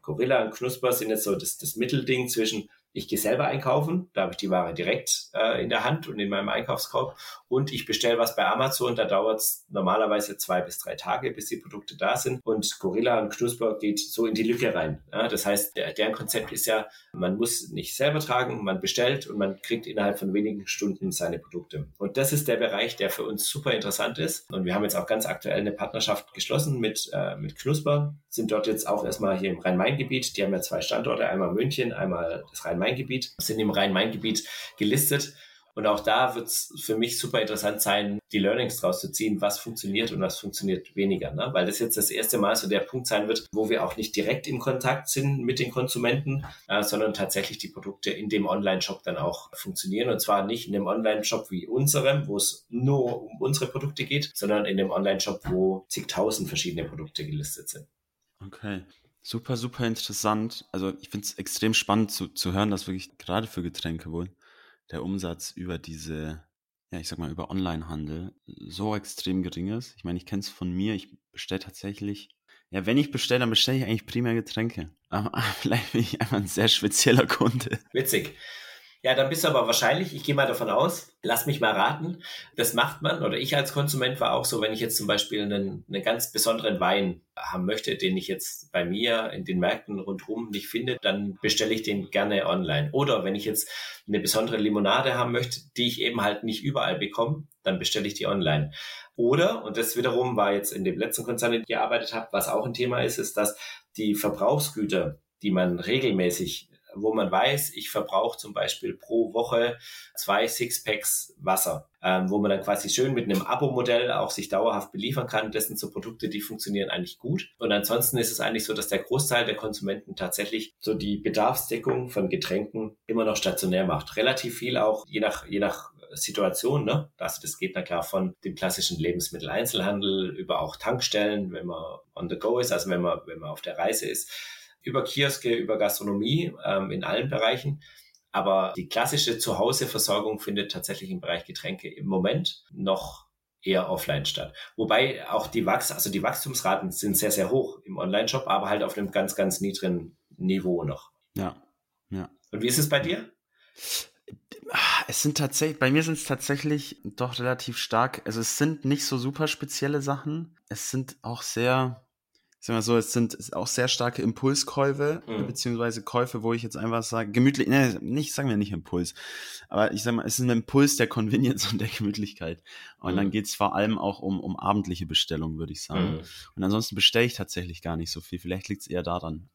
Gorilla und Knusper sind jetzt so das, das Mittelding zwischen ich gehe selber einkaufen, da habe ich die Ware direkt äh, in der Hand und in meinem Einkaufskorb und ich bestelle was bei Amazon, da dauert es normalerweise zwei bis drei Tage, bis die Produkte da sind und Gorilla und Knusper geht so in die Lücke rein. Ja, das heißt, der, deren Konzept ist ja, man muss nicht selber tragen, man bestellt und man kriegt innerhalb von wenigen Stunden seine Produkte. Und das ist der Bereich, der für uns super interessant ist und wir haben jetzt auch ganz aktuell eine Partnerschaft geschlossen mit, äh, mit Knusper, sind dort jetzt auch erstmal hier im Rhein-Main-Gebiet, die haben ja zwei Standorte, einmal München, einmal das Rhein-Main Rhein-Main-Gebiet, sind im Rhein-Main-Gebiet gelistet. Und auch da wird es für mich super interessant sein, die Learnings draus zu ziehen, was funktioniert und was funktioniert weniger. Ne? Weil das jetzt das erste Mal so der Punkt sein wird, wo wir auch nicht direkt im Kontakt sind mit den Konsumenten, äh, sondern tatsächlich die Produkte in dem Online-Shop dann auch funktionieren. Und zwar nicht in einem Online-Shop wie unserem, wo es nur um unsere Produkte geht, sondern in dem Online-Shop, wo zigtausend verschiedene Produkte gelistet sind. Okay. Super, super interessant. Also ich finde es extrem spannend zu, zu hören, dass wirklich gerade für Getränke wohl der Umsatz über diese, ja, ich sag mal, über Onlinehandel so extrem gering ist. Ich meine, ich kenne es von mir, ich bestelle tatsächlich, ja, wenn ich bestelle, dann bestelle ich eigentlich primär Getränke. Aber [LAUGHS] vielleicht bin ich einfach ein sehr spezieller Kunde. Witzig. Ja, dann bist du aber wahrscheinlich, ich gehe mal davon aus, lass mich mal raten, das macht man, oder ich als Konsument war auch so, wenn ich jetzt zum Beispiel einen, einen ganz besonderen Wein haben möchte, den ich jetzt bei mir in den Märkten rundherum nicht finde, dann bestelle ich den gerne online. Oder wenn ich jetzt eine besondere Limonade haben möchte, die ich eben halt nicht überall bekomme, dann bestelle ich die online. Oder, und das wiederum war jetzt in dem letzten Konzern, dem ich gearbeitet habe, was auch ein Thema ist, ist, dass die Verbrauchsgüter, die man regelmäßig wo man weiß, ich verbrauche zum Beispiel pro Woche zwei Sixpacks Wasser, ähm, wo man dann quasi schön mit einem Abo-Modell auch sich dauerhaft beliefern kann. Das sind so Produkte, die funktionieren eigentlich gut. Und ansonsten ist es eigentlich so, dass der Großteil der Konsumenten tatsächlich so die Bedarfsdeckung von Getränken immer noch stationär macht. Relativ viel auch, je nach, je nach Situation, ne? Also das geht na klar von dem klassischen Lebensmitteleinzelhandel über auch Tankstellen, wenn man on the go ist, also wenn man, wenn man auf der Reise ist über Kioske, über Gastronomie ähm, in allen Bereichen. Aber die klassische Zuhauseversorgung findet tatsächlich im Bereich Getränke im Moment noch eher offline statt. Wobei auch die Wachs, also die Wachstumsraten sind sehr, sehr hoch im Online-Shop, aber halt auf einem ganz, ganz niedrigen Niveau noch. Ja, ja. Und wie ist es bei dir? Es sind tatsächlich, bei mir sind es tatsächlich doch relativ stark, also es sind nicht so super spezielle Sachen. Es sind auch sehr, sag mal so, es sind auch sehr starke Impulskäufe, mhm. beziehungsweise Käufe, wo ich jetzt einfach sage, gemütlich, ne, nicht, sagen wir nicht Impuls, aber ich sag mal, es ist ein Impuls der Convenience [LAUGHS] und der Gemütlichkeit. Und mhm. dann geht's vor allem auch um, um abendliche Bestellungen, würde ich sagen. Mhm. Und ansonsten bestelle ich tatsächlich gar nicht so viel. Vielleicht liegt's eher daran.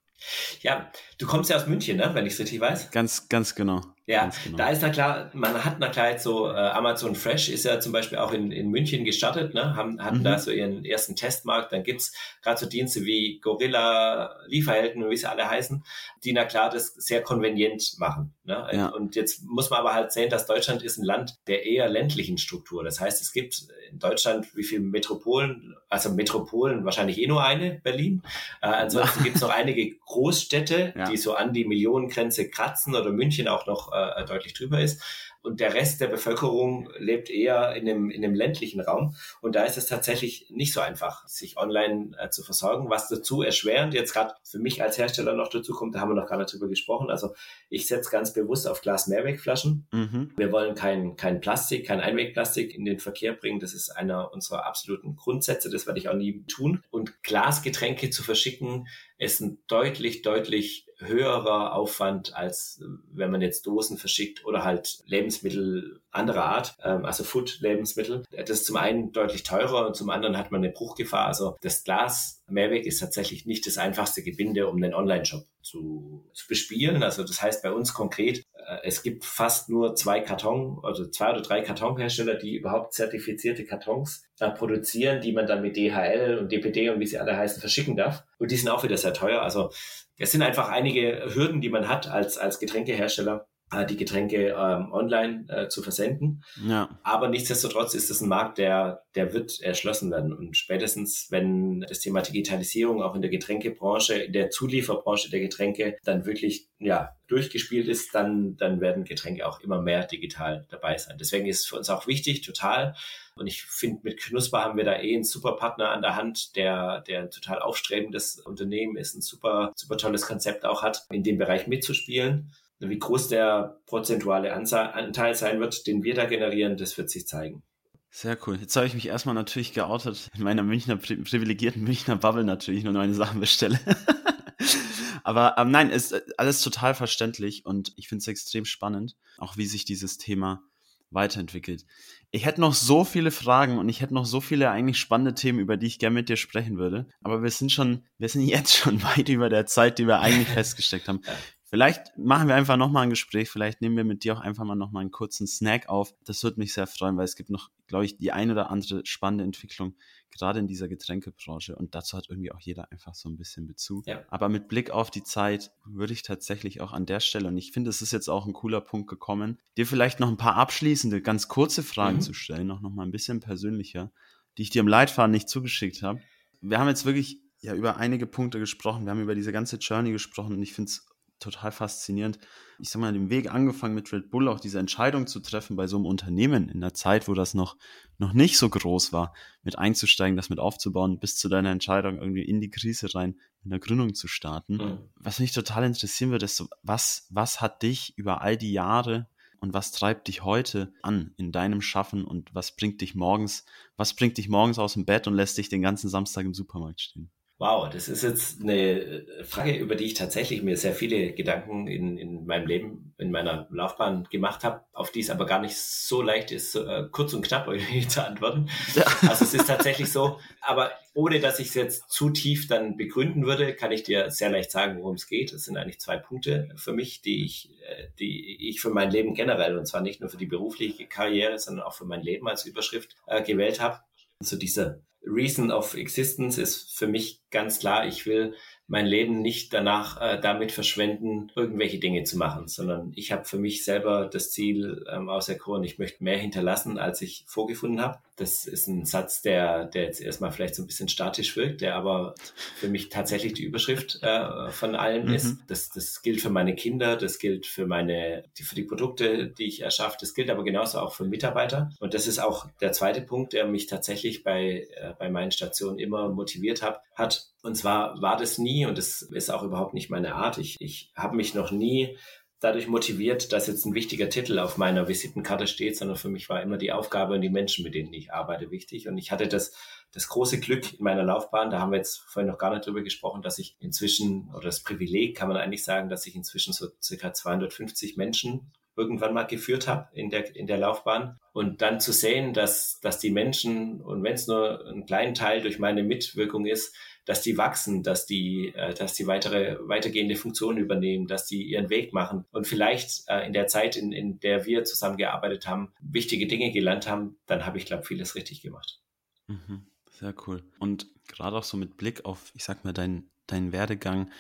Ja, du kommst ja aus München, ne? wenn ich es richtig weiß. Ganz, ganz genau. Ja, genau. da ist na klar, man hat na klar jetzt so, äh, Amazon Fresh ist ja zum Beispiel auch in, in München gestartet, ne? haben, hatten mhm. da so ihren ersten Testmarkt. Dann gibt's gerade so Dienste wie Gorilla, Lieferhelden wie sie alle heißen, die na klar das sehr konvenient machen. Ne? Ja. Und jetzt muss man aber halt sehen, dass Deutschland ist ein Land der eher ländlichen Struktur. Das heißt, es gibt in Deutschland wie viele Metropolen, also Metropolen wahrscheinlich eh nur eine, Berlin. Äh, ansonsten [LAUGHS] gibt's noch einige Großstädte, ja. die so an die Millionengrenze kratzen oder München auch noch äh, deutlich drüber ist. Und der Rest der Bevölkerung lebt eher in dem, in dem ländlichen Raum. Und da ist es tatsächlich nicht so einfach, sich online äh, zu versorgen, was dazu erschwerend jetzt gerade für mich als Hersteller noch dazu kommt, da haben wir noch gar nicht drüber gesprochen. Also ich setze ganz bewusst auf Glas-Mehrwegflaschen. Mhm. Wir wollen kein, kein Plastik, kein Einwegplastik in den Verkehr bringen. Das ist einer unserer absoluten Grundsätze. Das werde ich auch nie tun. Und Glasgetränke zu verschicken, ist ein deutlich, deutlich höherer Aufwand, als wenn man jetzt Dosen verschickt oder halt Lebensmittel anderer Art, ähm, also Food-Lebensmittel. Das ist zum einen deutlich teurer und zum anderen hat man eine Bruchgefahr. Also das Glas Mehrweg ist tatsächlich nicht das einfachste Gebinde, um einen Online-Shop zu, zu bespielen. Also das heißt bei uns konkret, äh, es gibt fast nur zwei Karton, also zwei oder drei Kartonhersteller, die überhaupt zertifizierte Kartons äh, produzieren, die man dann mit DHL und DPD und wie sie alle heißen verschicken darf. Und die sind auch wieder sehr teuer. Also es sind einfach einige Hürden, die man hat als, als Getränkehersteller, äh, die Getränke ähm, online äh, zu versenden. Ja. Aber nichtsdestotrotz ist es ein Markt, der, der wird erschlossen werden. Und spätestens, wenn das Thema Digitalisierung auch in der Getränkebranche, in der Zulieferbranche der Getränke dann wirklich ja, durchgespielt ist, dann, dann werden Getränke auch immer mehr digital dabei sein. Deswegen ist es für uns auch wichtig, total. Und ich finde, mit Knusper haben wir da eh einen super Partner an der Hand, der, der ein total aufstrebendes Unternehmen ist, ein super, super tolles Konzept auch hat, in dem Bereich mitzuspielen. Wie groß der prozentuale Anteil sein wird, den wir da generieren, das wird sich zeigen. Sehr cool. Jetzt habe ich mich erstmal natürlich geoutet in meiner Münchner privilegierten Münchner Bubble natürlich nur meine Sachen bestelle. [LAUGHS] Aber ähm, nein, ist äh, alles total verständlich und ich finde es extrem spannend, auch wie sich dieses Thema weiterentwickelt. Ich hätte noch so viele Fragen und ich hätte noch so viele eigentlich spannende Themen, über die ich gerne mit dir sprechen würde. Aber wir sind schon, wir sind [LAUGHS] jetzt schon weit über der Zeit, die wir eigentlich [LAUGHS] festgesteckt haben. Vielleicht machen wir einfach nochmal ein Gespräch, vielleicht nehmen wir mit dir auch einfach mal nochmal einen kurzen Snack auf. Das würde mich sehr freuen, weil es gibt noch, glaube ich, die ein oder andere spannende Entwicklung, gerade in dieser Getränkebranche. Und dazu hat irgendwie auch jeder einfach so ein bisschen Bezug. Ja. Aber mit Blick auf die Zeit würde ich tatsächlich auch an der Stelle, und ich finde, es ist jetzt auch ein cooler Punkt gekommen, dir vielleicht noch ein paar abschließende, ganz kurze Fragen mhm. zu stellen, noch, noch mal ein bisschen persönlicher, die ich dir im Leitfaden nicht zugeschickt habe. Wir haben jetzt wirklich ja über einige Punkte gesprochen. Wir haben über diese ganze Journey gesprochen und ich finde es total faszinierend. Ich sag mal, den Weg angefangen mit Red Bull, auch diese Entscheidung zu treffen bei so einem Unternehmen in der Zeit, wo das noch, noch nicht so groß war, mit einzusteigen, das mit aufzubauen, bis zu deiner Entscheidung irgendwie in die Krise rein, in der Gründung zu starten. Mhm. Was mich total interessieren würde, ist so, was, was hat dich über all die Jahre und was treibt dich heute an in deinem Schaffen und was bringt dich morgens, was bringt dich morgens aus dem Bett und lässt dich den ganzen Samstag im Supermarkt stehen? Wow, das ist jetzt eine Frage, über die ich tatsächlich mir sehr viele Gedanken in, in meinem Leben, in meiner Laufbahn gemacht habe, auf die es aber gar nicht so leicht ist, äh, kurz und knapp [LAUGHS] zu antworten. Ja. Also es ist tatsächlich so, aber ohne dass ich es jetzt zu tief dann begründen würde, kann ich dir sehr leicht sagen, worum es geht. Es sind eigentlich zwei Punkte für mich, die ich, äh, die ich für mein Leben generell, und zwar nicht nur für die berufliche Karriere, sondern auch für mein Leben als Überschrift äh, gewählt habe. So dieser Reason of Existence ist für mich ganz klar, ich will mein Leben nicht danach äh, damit verschwenden, irgendwelche Dinge zu machen, sondern ich habe für mich selber das Ziel ähm, auserkoren, ich möchte mehr hinterlassen, als ich vorgefunden habe. Das ist ein Satz, der, der jetzt erstmal vielleicht so ein bisschen statisch wirkt, der aber für mich tatsächlich die Überschrift äh, von allem mhm. ist. Das, das gilt für meine Kinder, das gilt für meine, die, für die Produkte, die ich erschaffe, das gilt aber genauso auch für Mitarbeiter. Und das ist auch der zweite Punkt, der mich tatsächlich bei, äh, bei meinen Stationen immer motiviert hat, hat. Und zwar war das nie, und das ist auch überhaupt nicht meine Art, ich, ich habe mich noch nie dadurch motiviert, dass jetzt ein wichtiger Titel auf meiner Visitenkarte steht, sondern für mich war immer die Aufgabe und die Menschen, mit denen ich arbeite, wichtig. Und ich hatte das, das große Glück in meiner Laufbahn, da haben wir jetzt vorhin noch gar nicht drüber gesprochen, dass ich inzwischen, oder das Privileg kann man eigentlich sagen, dass ich inzwischen so circa 250 Menschen irgendwann mal geführt habe in der, in der Laufbahn. Und dann zu sehen, dass, dass die Menschen, und wenn es nur ein kleinen Teil durch meine Mitwirkung ist, dass die wachsen, dass die, äh, dass die weitere, weitergehende Funktionen übernehmen, dass die ihren Weg machen und vielleicht äh, in der Zeit, in, in der wir zusammengearbeitet haben, wichtige Dinge gelernt haben, dann habe ich, glaube vieles richtig gemacht. Mhm, sehr cool. Und gerade auch so mit Blick auf, ich sag mal, deinen dein Werdegang,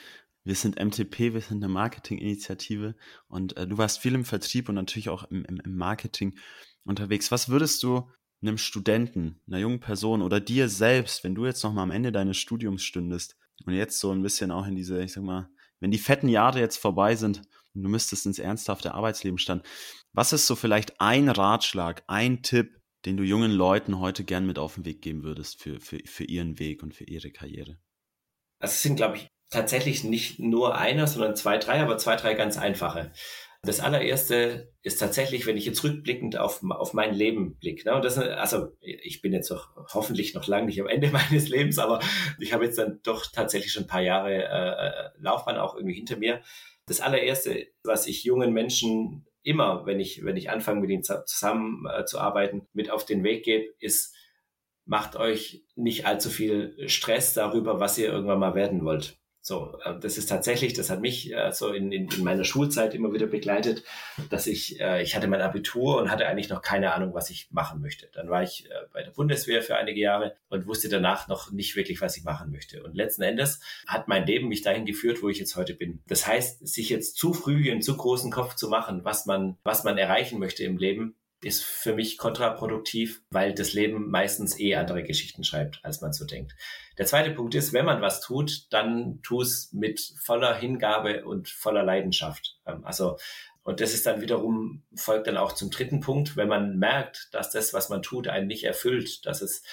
wir sind MTP, wir sind eine Marketinginitiative und äh, du warst viel im Vertrieb und natürlich auch im, im, im Marketing unterwegs. Was würdest du einem Studenten, einer jungen Person oder dir selbst, wenn du jetzt noch mal am Ende deines Studiums stündest und jetzt so ein bisschen auch in diese, ich sag mal, wenn die fetten Jahre jetzt vorbei sind und du müsstest ins ernsthafte Arbeitsleben stand, was ist so vielleicht ein Ratschlag, ein Tipp, den du jungen Leuten heute gern mit auf den Weg geben würdest für, für, für ihren Weg und für ihre Karriere? Also es sind, glaube ich, tatsächlich nicht nur einer, sondern zwei, drei, aber zwei, drei ganz einfache. Das allererste ist tatsächlich, wenn ich jetzt rückblickend auf, auf mein Leben blicke. Ne? Und das, also ich bin jetzt auch hoffentlich noch lange nicht am Ende [LAUGHS] meines Lebens, aber ich habe jetzt dann doch tatsächlich schon ein paar Jahre äh, Laufbahn auch irgendwie hinter mir. Das allererste, was ich jungen Menschen immer, wenn ich, wenn ich anfange, mit ihnen zusammen äh, zu arbeiten, mit auf den Weg gebe, ist, macht euch nicht allzu viel Stress darüber, was ihr irgendwann mal werden wollt. So, äh, das ist tatsächlich, das hat mich äh, so in, in, in meiner Schulzeit immer wieder begleitet, dass ich, äh, ich hatte mein Abitur und hatte eigentlich noch keine Ahnung, was ich machen möchte. Dann war ich äh, bei der Bundeswehr für einige Jahre und wusste danach noch nicht wirklich, was ich machen möchte. Und letzten Endes hat mein Leben mich dahin geführt, wo ich jetzt heute bin. Das heißt, sich jetzt zu früh einen zu großen Kopf zu machen, was man, was man erreichen möchte im Leben, ist für mich kontraproduktiv, weil das Leben meistens eh andere Geschichten schreibt, als man so denkt. Der zweite Punkt ist, wenn man was tut, dann tu es mit voller Hingabe und voller Leidenschaft. Ähm, also, und das ist dann wiederum, folgt dann auch zum dritten Punkt, wenn man merkt, dass das, was man tut, einen nicht erfüllt, dass es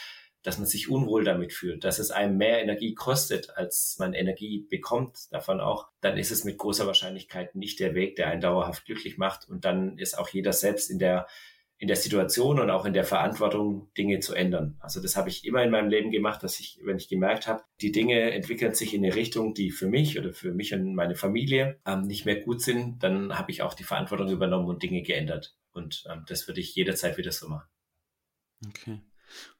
dass man sich unwohl damit fühlt, dass es einem mehr Energie kostet, als man Energie bekommt davon auch, dann ist es mit großer Wahrscheinlichkeit nicht der Weg, der einen dauerhaft glücklich macht. Und dann ist auch jeder selbst in der in der Situation und auch in der Verantwortung, Dinge zu ändern. Also das habe ich immer in meinem Leben gemacht, dass ich, wenn ich gemerkt habe, die Dinge entwickeln sich in eine Richtung, die für mich oder für mich und meine Familie ähm, nicht mehr gut sind, dann habe ich auch die Verantwortung übernommen und Dinge geändert. Und ähm, das würde ich jederzeit wieder so machen. Okay.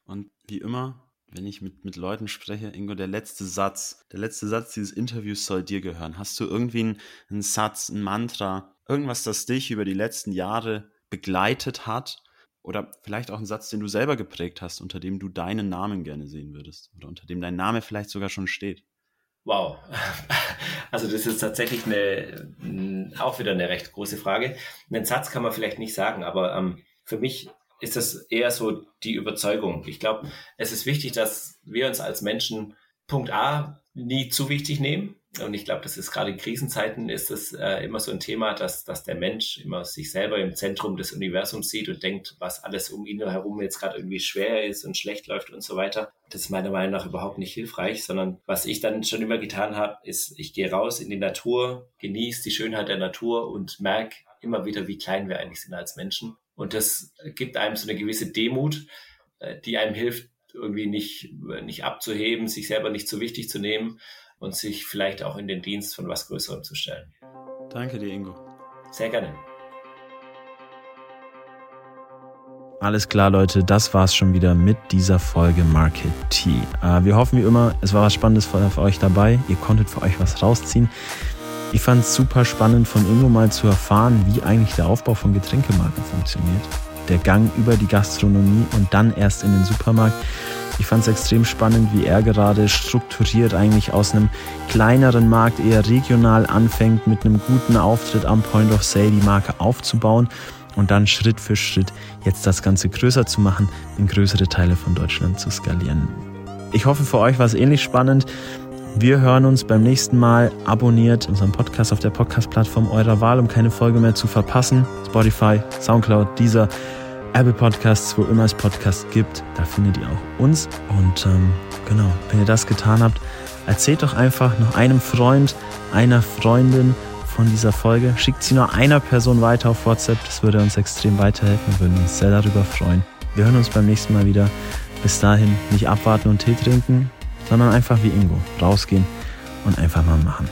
Und wie immer, wenn ich mit, mit Leuten spreche, Ingo, der letzte Satz, der letzte Satz dieses Interviews soll dir gehören. Hast du irgendwie einen, einen Satz, ein Mantra, irgendwas, das dich über die letzten Jahre begleitet hat? Oder vielleicht auch einen Satz, den du selber geprägt hast, unter dem du deinen Namen gerne sehen würdest? Oder unter dem dein Name vielleicht sogar schon steht? Wow. [LAUGHS] Also das ist tatsächlich eine, auch wieder eine recht große Frage. Einen Satz kann man vielleicht nicht sagen, aber ähm, für mich ist das eher so die Überzeugung. Ich glaube, es ist wichtig, dass wir uns als Menschen Punkt A nie zu wichtig nehmen. Und ich glaube, das ist gerade in Krisenzeiten ist das äh, immer so ein Thema, dass, dass der Mensch immer sich selber im Zentrum des Universums sieht und denkt, was alles um ihn herum jetzt gerade irgendwie schwer ist und schlecht läuft und so weiter. Das ist meiner Meinung nach überhaupt nicht hilfreich, sondern was ich dann schon immer getan habe, ist, ich gehe raus in die Natur, genieße die Schönheit der Natur und merke immer wieder, wie klein wir eigentlich sind als Menschen. Und das gibt einem so eine gewisse Demut, äh, die einem hilft, irgendwie nicht, nicht abzuheben, sich selber nicht zu wichtig zu nehmen und sich vielleicht auch in den Dienst von was Größerem zu stellen. Danke dir, Ingo. Sehr gerne. Alles klar, Leute, das war's schon wieder mit dieser Folge Market T. Äh, wir hoffen wie immer, es war was Spannendes für euch dabei. Ihr konntet für euch was rausziehen. Ich fand es super spannend von Ingo mal zu erfahren, wie eigentlich der Aufbau von Getränkemarken funktioniert. Der Gang über die Gastronomie und dann erst in den Supermarkt. Ich fand es extrem spannend, wie er gerade strukturiert eigentlich aus einem kleineren Markt eher regional anfängt, mit einem guten Auftritt am Point of Sale die Marke aufzubauen und dann Schritt für Schritt jetzt das Ganze größer zu machen, in größere Teile von Deutschland zu skalieren. Ich hoffe, für euch war es ähnlich spannend. Wir hören uns beim nächsten Mal. Abonniert unseren Podcast auf der Podcast-Plattform eurer Wahl, um keine Folge mehr zu verpassen. Spotify, Soundcloud, dieser Apple Podcasts, wo immer es Podcasts gibt. Da findet ihr auch uns. Und ähm, genau, wenn ihr das getan habt, erzählt doch einfach noch einem Freund, einer Freundin von dieser Folge. Schickt sie nur einer Person weiter auf WhatsApp. Das würde uns extrem weiterhelfen. Wir würden uns sehr darüber freuen. Wir hören uns beim nächsten Mal wieder. Bis dahin nicht abwarten und Tee trinken, sondern einfach wie Ingo rausgehen und einfach mal machen.